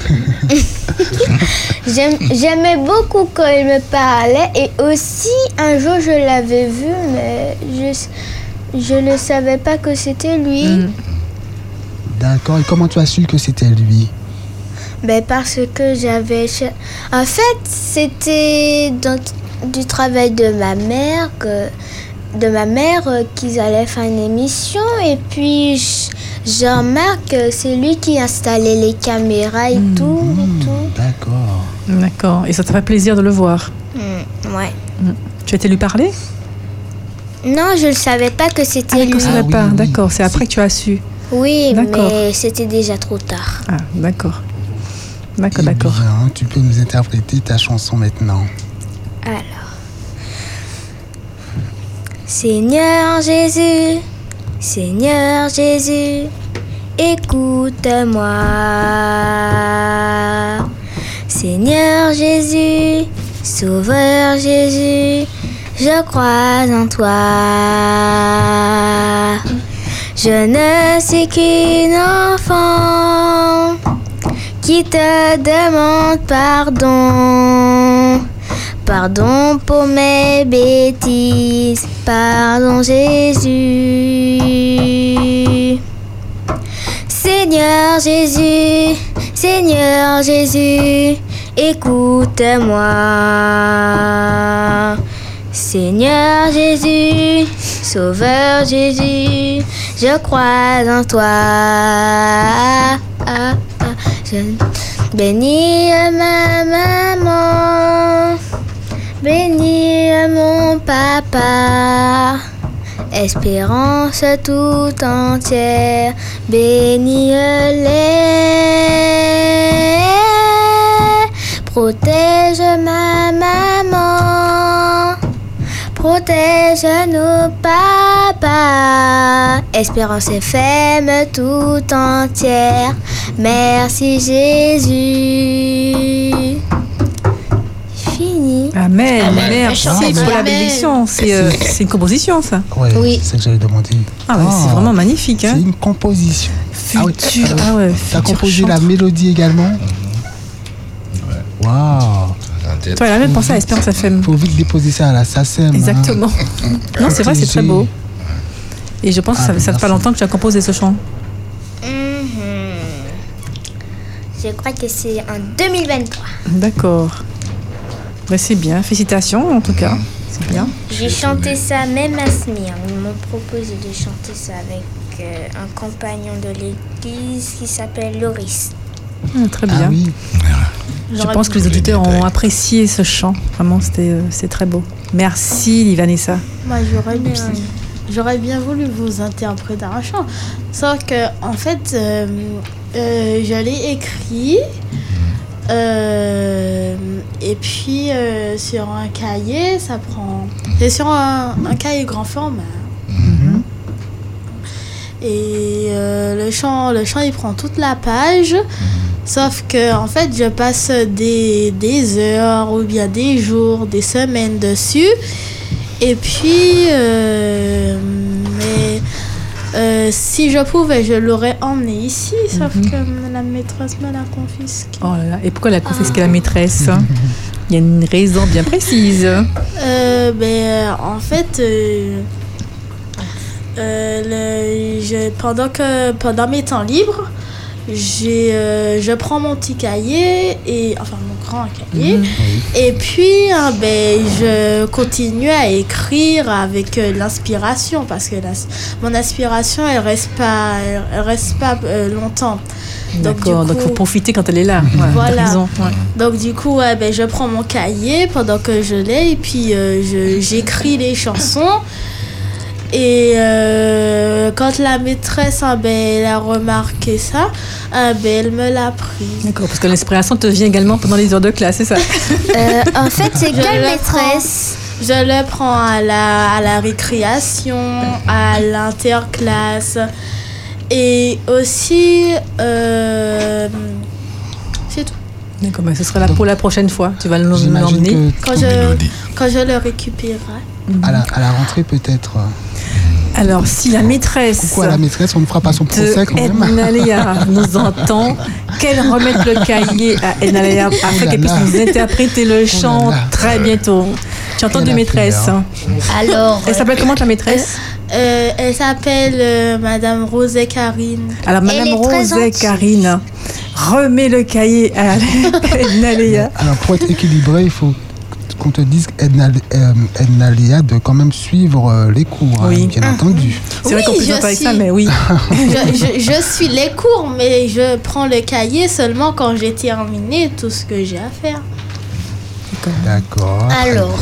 Speaker 6: J'aimais beaucoup quand il me parlait et aussi un jour je l'avais vu mais je je ne savais pas que c'était lui.
Speaker 1: D'accord. Et comment tu as su que c'était lui?
Speaker 6: Ben parce que j'avais cher- en fait c'était dans- du travail de ma mère que de ma mère euh, qu'ils allaient faire une émission et puis je- Jean-Marc euh, c'est lui qui installait les caméras et tout et tout.
Speaker 1: D'accord.
Speaker 4: D'accord. Et ça te fait plaisir de le voir
Speaker 6: Hmm, ouais.
Speaker 4: Tu as été lui parler
Speaker 6: Non, je ne savais pas que c'était
Speaker 4: Ah,
Speaker 6: lui.
Speaker 4: d'accord, ça va pas. D'accord, c'est après que tu as su.
Speaker 6: Oui, mais c'était déjà trop tard.
Speaker 4: Ah, d'accord. D'accord,
Speaker 1: Eh
Speaker 4: d'accord.
Speaker 1: bien, tu peux nous interpréter ta chanson maintenant.
Speaker 6: Alors. Seigneur Jésus, Seigneur Jésus, écoute-moi. Seigneur Jésus, Sauveur Jésus, je crois en toi. Je ne suis qu'une enfant qui te demande pardon. Pardon pour mes bêtises, pardon Jésus. Seigneur Jésus, Seigneur Jésus, écoute-moi. Seigneur Jésus, Sauveur Jésus, je crois en toi. Je- Bénis ma maman, bénis mon papa. Espérance tout entière, bénis-les. Protège ma maman, protège nos papas. Espérance FM tout entière, merci Jésus.
Speaker 4: Amen.
Speaker 6: Amen.
Speaker 4: Merci
Speaker 6: Amen.
Speaker 4: pour la bénédiction. C'est euh, c'est une composition, ça.
Speaker 1: Ouais,
Speaker 6: Oui.
Speaker 1: C'est ce que j'avais demandé.
Speaker 4: Ah ouais, c'est vraiment magnifique. Hein.
Speaker 1: C'est une composition.
Speaker 4: Futur.
Speaker 1: Ah oui.
Speaker 4: Ah ouais,
Speaker 1: T'as composé la mélodie également Waouh
Speaker 4: Toi, elle a même pensé à Espérance FM.
Speaker 1: Faut vite déposer ça à la SACEM.
Speaker 4: Exactement. Non, c'est vrai, c'est très beau. Et je pense que
Speaker 1: Ah,
Speaker 4: ça, ça fait pas longtemps que tu as composé ce chant.
Speaker 6: Mhm. Je crois que c'est en 2023.
Speaker 4: D'accord. C'est bien. Félicitations, en tout cas. C'est bien.
Speaker 6: J'ai chanté ça même à Smyrne. Ils m'ont proposé de chanter ça avec euh, un compagnon de l'église qui s'appelle Loris.
Speaker 4: Ah, très bien. Je
Speaker 6: J'aurais
Speaker 4: pense que les auditeurs ont apprécié ce chant. Vraiment, c'était euh, c'est très beau. Merci, Vanessa.
Speaker 3: Moi, j'aurais bien, j'aurais bien voulu vous interpréter un chant. Sauf que, en fait, euh, euh, je l'ai écrit. Euh, et puis, euh, sur un cahier, ça prend. C'est sur un, un cahier grand format. Et euh, le chant, le chant, il prend toute la page. Sauf que, en fait, je passe des, des heures ou bien des jours, des semaines dessus. Et puis, mais euh, si je pouvais, je l'aurais emmené ici. Sauf que la maîtresse me l'a confisqué.
Speaker 4: Oh là là. Et pourquoi elle a confisqué la maîtresse Il y a une raison bien précise.
Speaker 3: Euh, ben, euh, en fait, euh, euh, le- je- pendant, que, pendant mes temps libres, j'ai, euh, je prends mon petit cahier, et, enfin mon grand cahier,
Speaker 4: Mhm.
Speaker 3: et puis euh, ben, je continue à écrire avec euh, l'inspiration, parce que la- mon inspiration, elle reste pas, elle, reste pas euh, longtemps. Donc, du
Speaker 4: D'accord, donc il faut profiter quand elle est là. Ouais,
Speaker 3: voilà.
Speaker 4: raison, ouais.
Speaker 3: Donc du coup, ouais, ben, je prends mon cahier pendant que je l'ai et puis euh, je- j'écris les chansons. Et euh, quand la maîtresse ah, ben, elle a remarqué ça, ah, ben, elle me l'a pris.
Speaker 4: D'accord, parce que l'inspiration te vient également pendant les heures de classe, c'est ça?
Speaker 6: Euh, en fait, c'est
Speaker 3: Je
Speaker 6: quelle
Speaker 3: le
Speaker 6: maîtresse?
Speaker 3: Je le prends à la, à la récréation, à l'interclasse et aussi... euh, c'est tout.
Speaker 4: D'accord, mais ce sera là pour la prochaine fois. Tu vas l'emmener.
Speaker 3: Quand je, quand je le récupérerai.
Speaker 1: À la, à la rentrée peut-être.
Speaker 4: Alors, si la maîtresse
Speaker 1: à la maîtresse, on ne fera pas son procès quand même.
Speaker 4: Nous entend, qu'elle remette le cahier à Edna Léa afin qu'elle puisse nous interpréter le chant très bientôt. Tu entends de maîtresse hein
Speaker 6: Alors.
Speaker 4: Elle s'appelle comment ta maîtresse
Speaker 3: Euh, elle s'appelle euh, Madame Rose et Karine.
Speaker 4: Alors, Madame Rose et Karine, remets le cahier à Edna Léa.
Speaker 1: Alors pour être équilibré, il faut qu'on te dise Edna, euh, Edna Léa de quand même suivre euh, les cours, hein, bien entendu.
Speaker 4: C'est vrai qu'on
Speaker 3: Oui,
Speaker 4: peut
Speaker 3: je
Speaker 4: pas avec
Speaker 3: suis-
Speaker 4: ça, mais oui.
Speaker 3: je, je- je suis les cours, mais je prends le cahier seulement quand j'ai terminé tout ce que j'ai à faire.
Speaker 1: D'accord.
Speaker 13: Alors,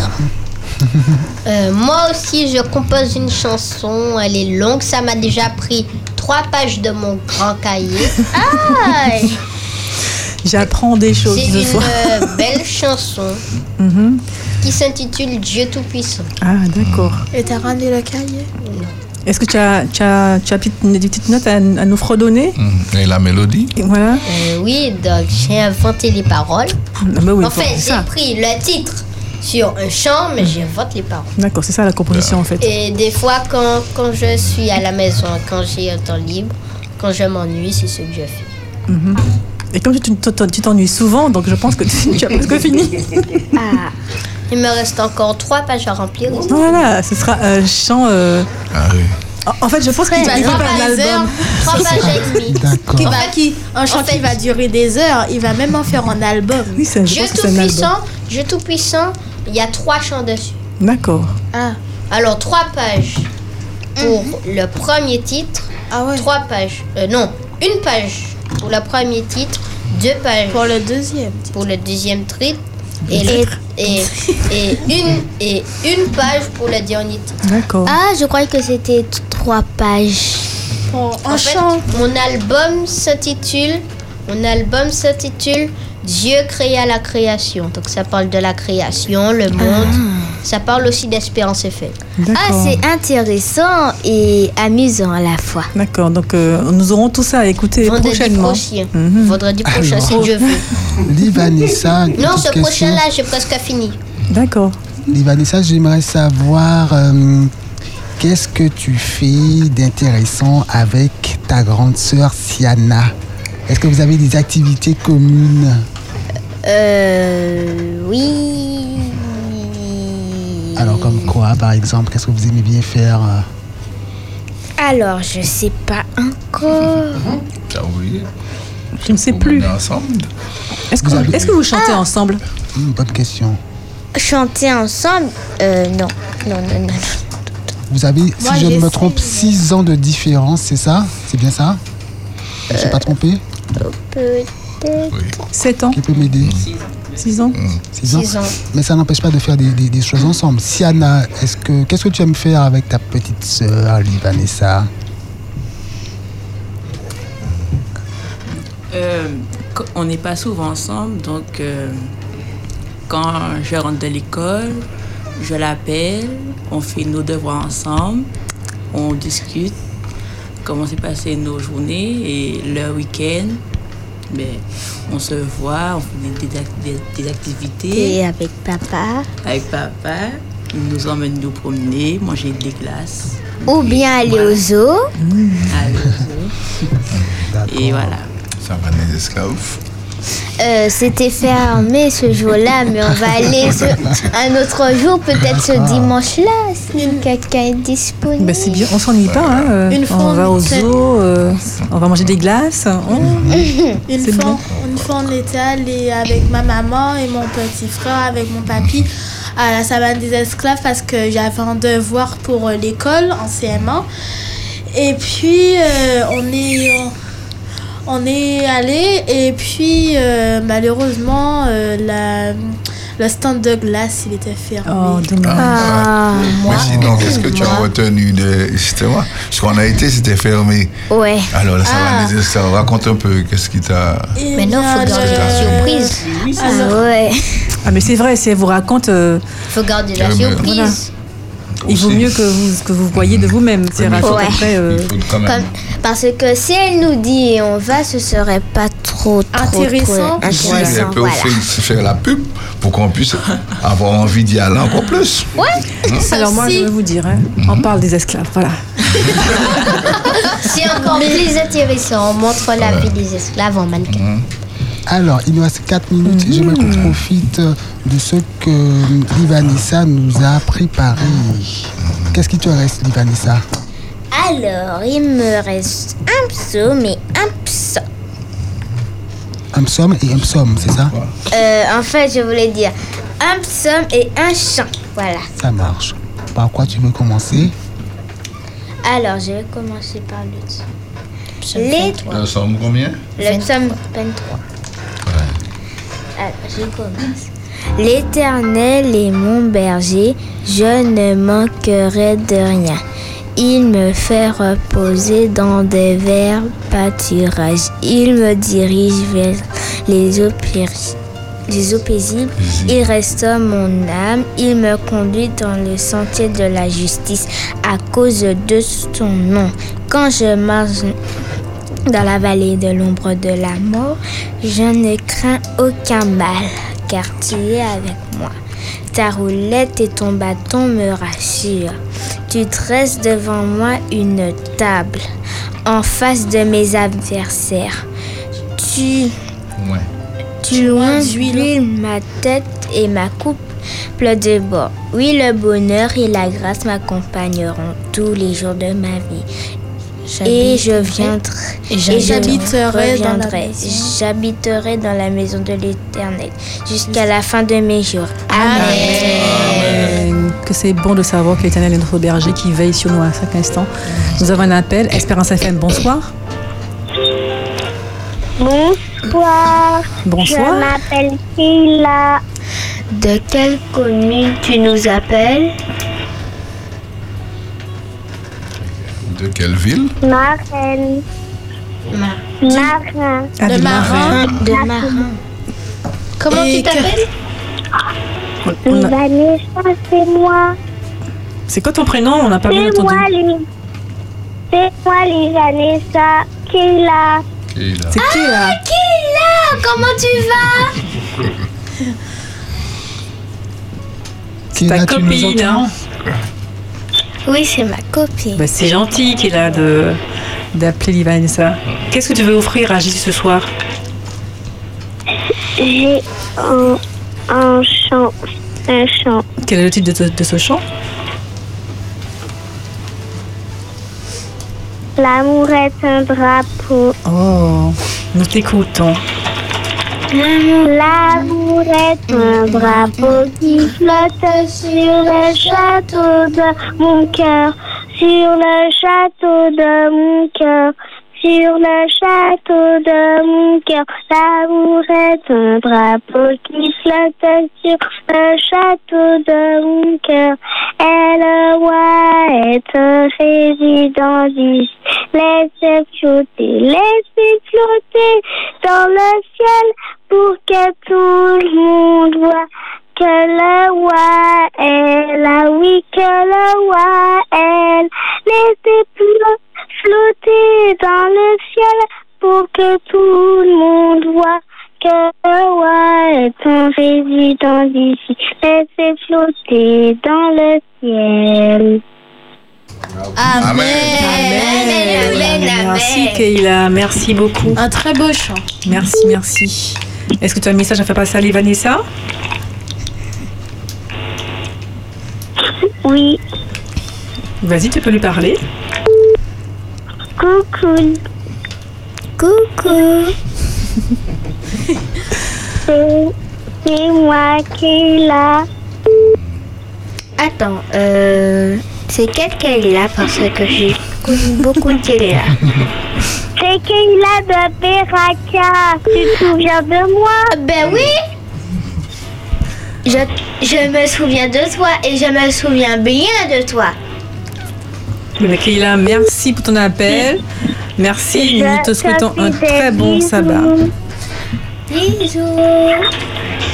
Speaker 13: euh, moi aussi, je compose une chanson. Elle est longue. Ça m'a déjà pris trois pages de mon grand cahier. Aïe
Speaker 4: J'apprends des choses
Speaker 13: C'est
Speaker 4: ce
Speaker 13: une
Speaker 4: soir.
Speaker 13: euh, belle chanson
Speaker 4: Mhm.
Speaker 13: qui s'intitule Dieu Tout-Puissant.
Speaker 4: Ah, d'accord.
Speaker 3: Et t'as ramené le cahier?
Speaker 4: Est-ce que tu as, tu as, tu as des petites notes à, à nous fredonner?
Speaker 5: Et la mélodie?
Speaker 4: Et Voilà.
Speaker 13: Euh, oui, donc j'ai inventé les paroles.
Speaker 4: Ah bah oui, c'est ça.
Speaker 13: j'ai pris le titre sur un chant, mais j'invente les paroles.
Speaker 4: D'accord, c'est ça la composition en fait.
Speaker 13: Et des fois, quand, quand je suis à la maison, quand j'ai un temps libre, quand je m'ennuie, c'est ce que je fais.
Speaker 4: Mhm. Et comme tu t'ennuies souvent, donc je pense que tu, tu as presque fini.
Speaker 13: Ah. Il me reste encore trois pages à remplir.
Speaker 4: Voilà, ce sera un chant. euh,
Speaker 5: Ah oui.
Speaker 4: En- fait, je pense qu'il
Speaker 3: va
Speaker 4: un
Speaker 3: des heures.
Speaker 4: album.
Speaker 13: Trois pages et demie.
Speaker 1: D'accord.
Speaker 3: Qui va- qui- un chant qui va durer des heures, il va même en faire un album.
Speaker 4: Oui, c'est- je
Speaker 13: Dieu
Speaker 4: pense que c'est un album.
Speaker 13: Tout-Puissant, Dieu Tout-Puissant, il y a trois chants dessus.
Speaker 4: D'accord.
Speaker 3: Ah.
Speaker 13: Alors, trois pages. pour le premier titre, trois pages. Euh, non, une page pour le premier titre, deux pages
Speaker 3: pour le deuxième.
Speaker 13: Pour le deuxième titre. Et, et, et, et une, et une page pour le dernier titre.
Speaker 4: D'accord.
Speaker 6: Ah, je croyais que c'était trois pages.
Speaker 3: Oh,
Speaker 13: En fait, mon album s'intitule Mon album s'intitule Dieu créa la création. Donc ça parle de la création, le monde. Ça parle aussi d'Espérance FM.
Speaker 6: Ah, c'est intéressant et amusant à la fois.
Speaker 4: D'accord, donc euh, nous aurons tout ça à écouter
Speaker 13: Vendredi
Speaker 4: prochainement.
Speaker 13: prochain.
Speaker 4: Mhm.
Speaker 13: Vendredi prochain, si
Speaker 1: Alors.
Speaker 13: Dieu veut.
Speaker 1: Livanessa, une
Speaker 13: Non, ce prochain-là, j'ai presque fini.
Speaker 4: D'accord.
Speaker 1: Livanessa, j'aimerais savoir euh, qu'est-ce que tu fais d'intéressant avec ta grande sœur Siana? Est-ce que vous avez des activités communes?
Speaker 6: Euh. Oui.
Speaker 1: Alors comme quoi, par exemple Qu'est-ce que vous aimez bien faire euh?
Speaker 6: Alors, je sais pas encore.
Speaker 5: Ça, oui.
Speaker 4: Je ne sais plus. Est-ce que,
Speaker 1: avez-
Speaker 4: est-ce que vous chantez ensemble?
Speaker 1: Hmm, Bonne question.
Speaker 6: Chanter ensemble? Euh, non. Non, non, non.
Speaker 1: Vous avez, si
Speaker 6: Moi,
Speaker 1: je ne me
Speaker 6: j'essaie,
Speaker 1: trompe, 6 ans de différence, c'est ça? C'est bien ça? Je ne suis pas trompé?
Speaker 6: Peut-être.
Speaker 4: 7 ans
Speaker 1: Qui peut m'aider?
Speaker 4: 6 ans
Speaker 1: 6 ans.
Speaker 6: Six ans.
Speaker 1: Mais ça n'empêche pas de faire des, des- des choses ensemble. Siana, est-ce que qu'est-ce que tu aimes faire avec ta petite sœur Livanessa
Speaker 10: Euh, on n'est pas souvent ensemble, donc euh, quand je rentre de l'école, je l'appelle, on fait nos devoirs ensemble, on discute comment s'est passé nos journées et le week-end. Mais on se voit, on fait des, des- des- des activités
Speaker 6: Et avec papa.
Speaker 10: avec papa. Il nous emmène nous promener, manger des glaces.
Speaker 6: Ou bien aller au zoo.
Speaker 10: Aller au zoo. Et voilà.
Speaker 5: Ça va des esclaves.
Speaker 6: Euh, C'était fermé ce jour-là, mais on va aller ce- un autre jour, peut-être ce dimanche-là, si quelqu'un est disponible.
Speaker 4: Ben, c'est bien, on s'ennuie pas. Hein. euh,
Speaker 3: Une fois,
Speaker 4: on va
Speaker 3: on
Speaker 4: au zoo, euh, on va manger des glaces. oh.
Speaker 3: Une fois, une fois, on était allé avec ma maman et mon petit frère, avec mon papy, à la savane des esclaves parce que j'avais un devoir pour l'école en CM1. Et puis, euh, on est. On est allé et puis euh, malheureusement euh, la, le stand de glace il était fermé.
Speaker 4: Oh, dommage.
Speaker 6: Ah,
Speaker 5: Mais sinon, qu'est-ce que tu as retenu de. Justement, ce qu'on a été, c'était fermé.
Speaker 6: Ouais.
Speaker 5: Alors, là, ça
Speaker 3: Ah.
Speaker 5: va esclaves. Raconte un peu, qu'est-ce qui t'a.
Speaker 3: Et
Speaker 13: Mais non, faut garder
Speaker 3: le-
Speaker 13: la surprise.
Speaker 6: Ah ouais.
Speaker 4: Ah, mais c'est vrai, elle vous raconte, euh,
Speaker 13: faut garder la surprise.
Speaker 4: voilà. Il vaut mieux que vous, que vous voyez de vous-même. Raconte après. euh.
Speaker 6: Comme- parce que si elle nous dit et on va, ce serait pas trop, trop
Speaker 3: Intéressant.
Speaker 6: trop
Speaker 5: Si, elle
Speaker 6: intéressant.
Speaker 5: peut
Speaker 6: Voilà.
Speaker 5: faire, faire la pub pour qu'on puisse avoir envie d'y aller encore plus.
Speaker 4: Alors moi, je vais vous dire, hein, on parle des esclaves, voilà.
Speaker 13: C'est encore plus intéressant. On montre la vie des esclaves en mannequin.
Speaker 1: Alors, il nous reste 4 minutes. J'aimerais qu'on profite de ce que Livanessa nous a préparé. Qu'est-ce qui te reste, Livanessa
Speaker 6: Alors, il me reste un psaume et un psaume.
Speaker 1: Un psaume et un psaume, c'est ça?
Speaker 6: Euh, en fait, je voulais dire un psaume et un chant. Voilà.
Speaker 1: Ça marche. Par quoi tu veux commencer?
Speaker 6: Alors, je vais commencer par le psaume. Les,
Speaker 5: Le somme combien?
Speaker 6: Le psaume 23. Alors, je commence. L'Éternel est mon berger, je ne manquerai de rien. Il me fait reposer dans des verts pâturages. Il me dirige vers les eaux, les eaux paisibles. Il restaure mon âme. Il me conduit dans le sentier de la justice à cause de son nom. Quand je marche dans la vallée de l'ombre de la mort, je ne crains aucun mal, car tu es avec moi. Ta roulette et ton bâton me rassurent. Tu dresses devant moi une table en face de mes adversaires. Tu,
Speaker 5: Ouais.
Speaker 6: tu loin d'huile ma tête et ma coupe pleure de bord. Oui, le bonheur et la grâce m'accompagneront tous les jours de ma vie. Et je viendrai.
Speaker 3: Et j'habiterai dans la maison.
Speaker 6: J'habiterai dans la maison de l'Éternel jusqu'à la fin de mes jours. Amen.
Speaker 4: que c'est bon de savoir que l'Éternel est notre berger qui veille sur nous à chaque instant. Nous avons un appel. Espérance FM, bonsoir.
Speaker 8: Bonsoir.
Speaker 4: Bonsoir.
Speaker 8: Je m'appelle Sheila.
Speaker 6: De quelle commune tu nous appelles?
Speaker 5: De quelle ville?
Speaker 8: Marraine. Marin.
Speaker 4: Ah, de Marin.
Speaker 6: De Marin. Comment
Speaker 3: Et
Speaker 6: tu t'appelles?
Speaker 4: A-
Speaker 8: Vanessa, c'est moi.
Speaker 4: C'est quoi ton prénom? On n'a pas bien
Speaker 8: C'est
Speaker 4: entendu.
Speaker 8: C'est moi, les Vanessa. Sheila.
Speaker 5: Keila.
Speaker 4: C'est qui là?
Speaker 6: Kayla, comment tu vas?
Speaker 1: Kéla,
Speaker 4: Ta copine. hein
Speaker 6: Oui, c'est ma copine.
Speaker 4: Bah, c'est gentil qu'il a de d'appeler Livanessa. Qu'est-ce que tu veux offrir à Jésus ce soir?
Speaker 8: J'ai un, un chant. Un chant.
Speaker 4: Quel est le titre de, de ce chant?
Speaker 8: L'amour est un drapeau.
Speaker 4: Oh, nous t'écoutons.
Speaker 8: L'amour est un drapeau qui flotte sur le château de mon cœur, sur le château de mon cœur, sur le château de mon cœur. L'amour est un drapeau qui flotte sur le château de mon cœur. Et le roi est un résident. Laissez flotter, laissez flotter dans le ciel pour que tout le monde voit que le roi est là, oui, que le roi est là. Laissez plo- flotter dans le ciel pour que tout le monde voit que le roi est un résident d'ici. Laissez flotter dans le ciel.
Speaker 5: Amen.
Speaker 4: Merci Keila, merci beaucoup.
Speaker 3: Un très beau chant.
Speaker 4: Merci, merci. Est-ce que tu as un message à faire passer à Livanessa
Speaker 8: Oui,
Speaker 4: Vas-y, tu peux lui parler.
Speaker 8: Coucou. Coucou. C'est- moi qui est là.
Speaker 6: Attends, euh, c'est quelle Kayla parce que j'ai beaucoup de Kayla.
Speaker 8: C'est Kayla de Beraka. Tu te souviens de moi?
Speaker 6: Ben oui je, je me souviens de toi et je me souviens bien de toi.
Speaker 4: Merci pour ton appel. Merci, nous te
Speaker 8: Je
Speaker 4: souhaitons un très bon
Speaker 8: bisous.
Speaker 4: sabbat.
Speaker 6: Bisous.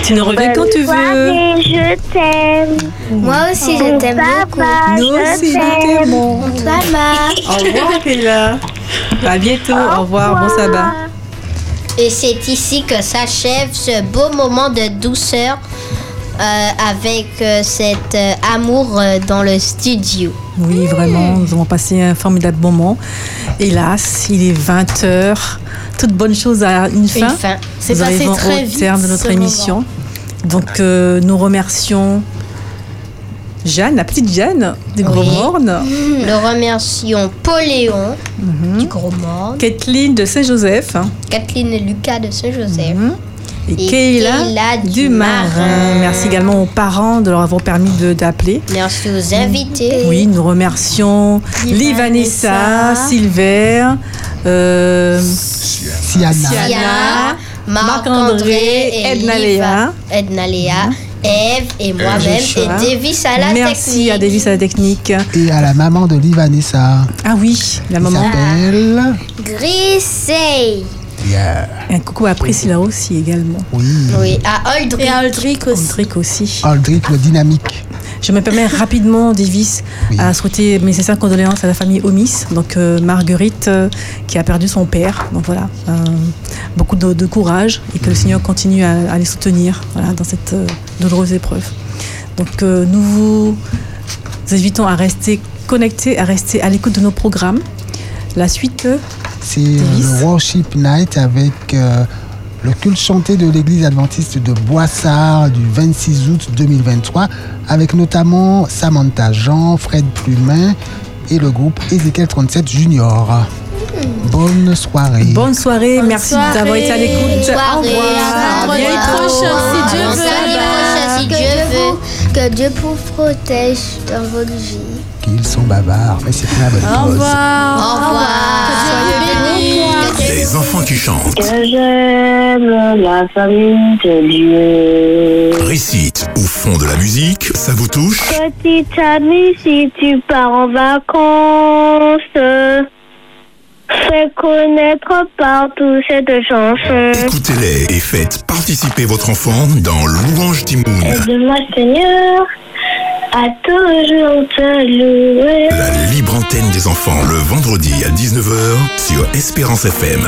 Speaker 4: Tu nous reviens quand tu veux.
Speaker 8: Je t'aime.
Speaker 6: Moi aussi, je t'aime beaucoup.
Speaker 4: Nous
Speaker 8: je
Speaker 4: aussi, nous
Speaker 8: t'aime.
Speaker 4: Au revoir Keila. À bientôt, au revoir, bon sabbat.
Speaker 13: Et c'est ici que s'achève ce beau moment de douceur avec euh, cet euh, amour euh, dans le studio.
Speaker 4: Oui, vraiment, nous avons passé un formidable moment. Hélas, il est 20h. Toute bonne chose a une fin.
Speaker 13: Une fin.
Speaker 3: C'est passé très
Speaker 4: au
Speaker 3: vite,
Speaker 4: terme de notre émission. Donc, euh, nous remercions Jeanne, la petite Jeanne du Gros
Speaker 13: Oui.
Speaker 4: Morne,
Speaker 13: Nous remercions Pauléon
Speaker 4: Mhm.
Speaker 13: du Gros Morne,
Speaker 4: Kathleen de Saint-Joseph
Speaker 13: Kathleen et Lucas de Saint-Joseph.
Speaker 4: Mhm. Et,
Speaker 13: Et
Speaker 4: Keila,
Speaker 13: Keila
Speaker 4: du,
Speaker 13: du
Speaker 4: Marin.
Speaker 13: Marin.
Speaker 4: Merci également aux parents de leur avoir permis de- d'appeler.
Speaker 13: Merci aux invités.
Speaker 4: Oui, nous remercions
Speaker 3: Livanessa.
Speaker 4: Silver, euh,
Speaker 1: Siana.
Speaker 13: Siana, Marc-André et
Speaker 4: Edna Léa.
Speaker 13: Edna Léa, Eve et moi-même et Davis à la
Speaker 4: Merci
Speaker 13: technique.
Speaker 4: à Davis à la technique.
Speaker 1: Et à la maman de Livanessa.
Speaker 4: Ah oui, la maman.
Speaker 1: s'appelle.
Speaker 13: Grissey.
Speaker 1: Yeah.
Speaker 4: Un coucou à Priscilla aussi également.
Speaker 1: Oui.
Speaker 13: Oui, à.
Speaker 3: Et Aldric aussi.
Speaker 1: Aldric le dynamique.
Speaker 4: Je me permets rapidement, Davis,
Speaker 1: Oui.
Speaker 4: à souhaiter mes sincères condoléances à la famille Omis, donc euh, Marguerite euh, qui a perdu son père. Donc voilà, euh, beaucoup de, de courage et que le Seigneur continue à, à les soutenir voilà, dans cette euh, douloureuse épreuve. Donc euh, nous vous invitons à rester connectés, à rester à l'écoute de nos programmes. La suite, euh,
Speaker 1: C'est
Speaker 4: Davis.
Speaker 1: le Worship Night avec euh, le culte chanté de l'église adventiste de Boissard du 26 août 2023, avec notamment Samantha Jean, Fred Plumin et le groupe Ezekiel 37 Junior. Bonne soirée.
Speaker 4: bonne soirée,
Speaker 3: Bonne
Speaker 4: merci
Speaker 3: soirée.
Speaker 4: d'avoir été à l'écoute.
Speaker 13: Bonne soirée.
Speaker 4: Au revoir.
Speaker 13: À bientôt.
Speaker 3: prochain, si Dieu veut.
Speaker 13: vendredi prochain, si Dieu veut.
Speaker 6: Que Dieu vous protège dans votre vie.
Speaker 1: Qu'ils sont bavards, mais c'est pas la bonne
Speaker 3: Au
Speaker 1: cause.
Speaker 3: revoir.
Speaker 6: Au revoir.
Speaker 14: Les enfants qui chantent,
Speaker 8: Que j'aime la famille de Dieu.
Speaker 14: récitent ou font de la musique, ça vous touche?
Speaker 8: Petite amie, si tu pars en vacances, fais connaître partout cette chanson.
Speaker 14: Écoutez-les et faites participer votre enfant dans Louange Timoun.
Speaker 8: Aide-moi, Seigneur, à toujours te louer.
Speaker 14: La libre antenne des enfants le vendredi à 19h sur Espérance FM.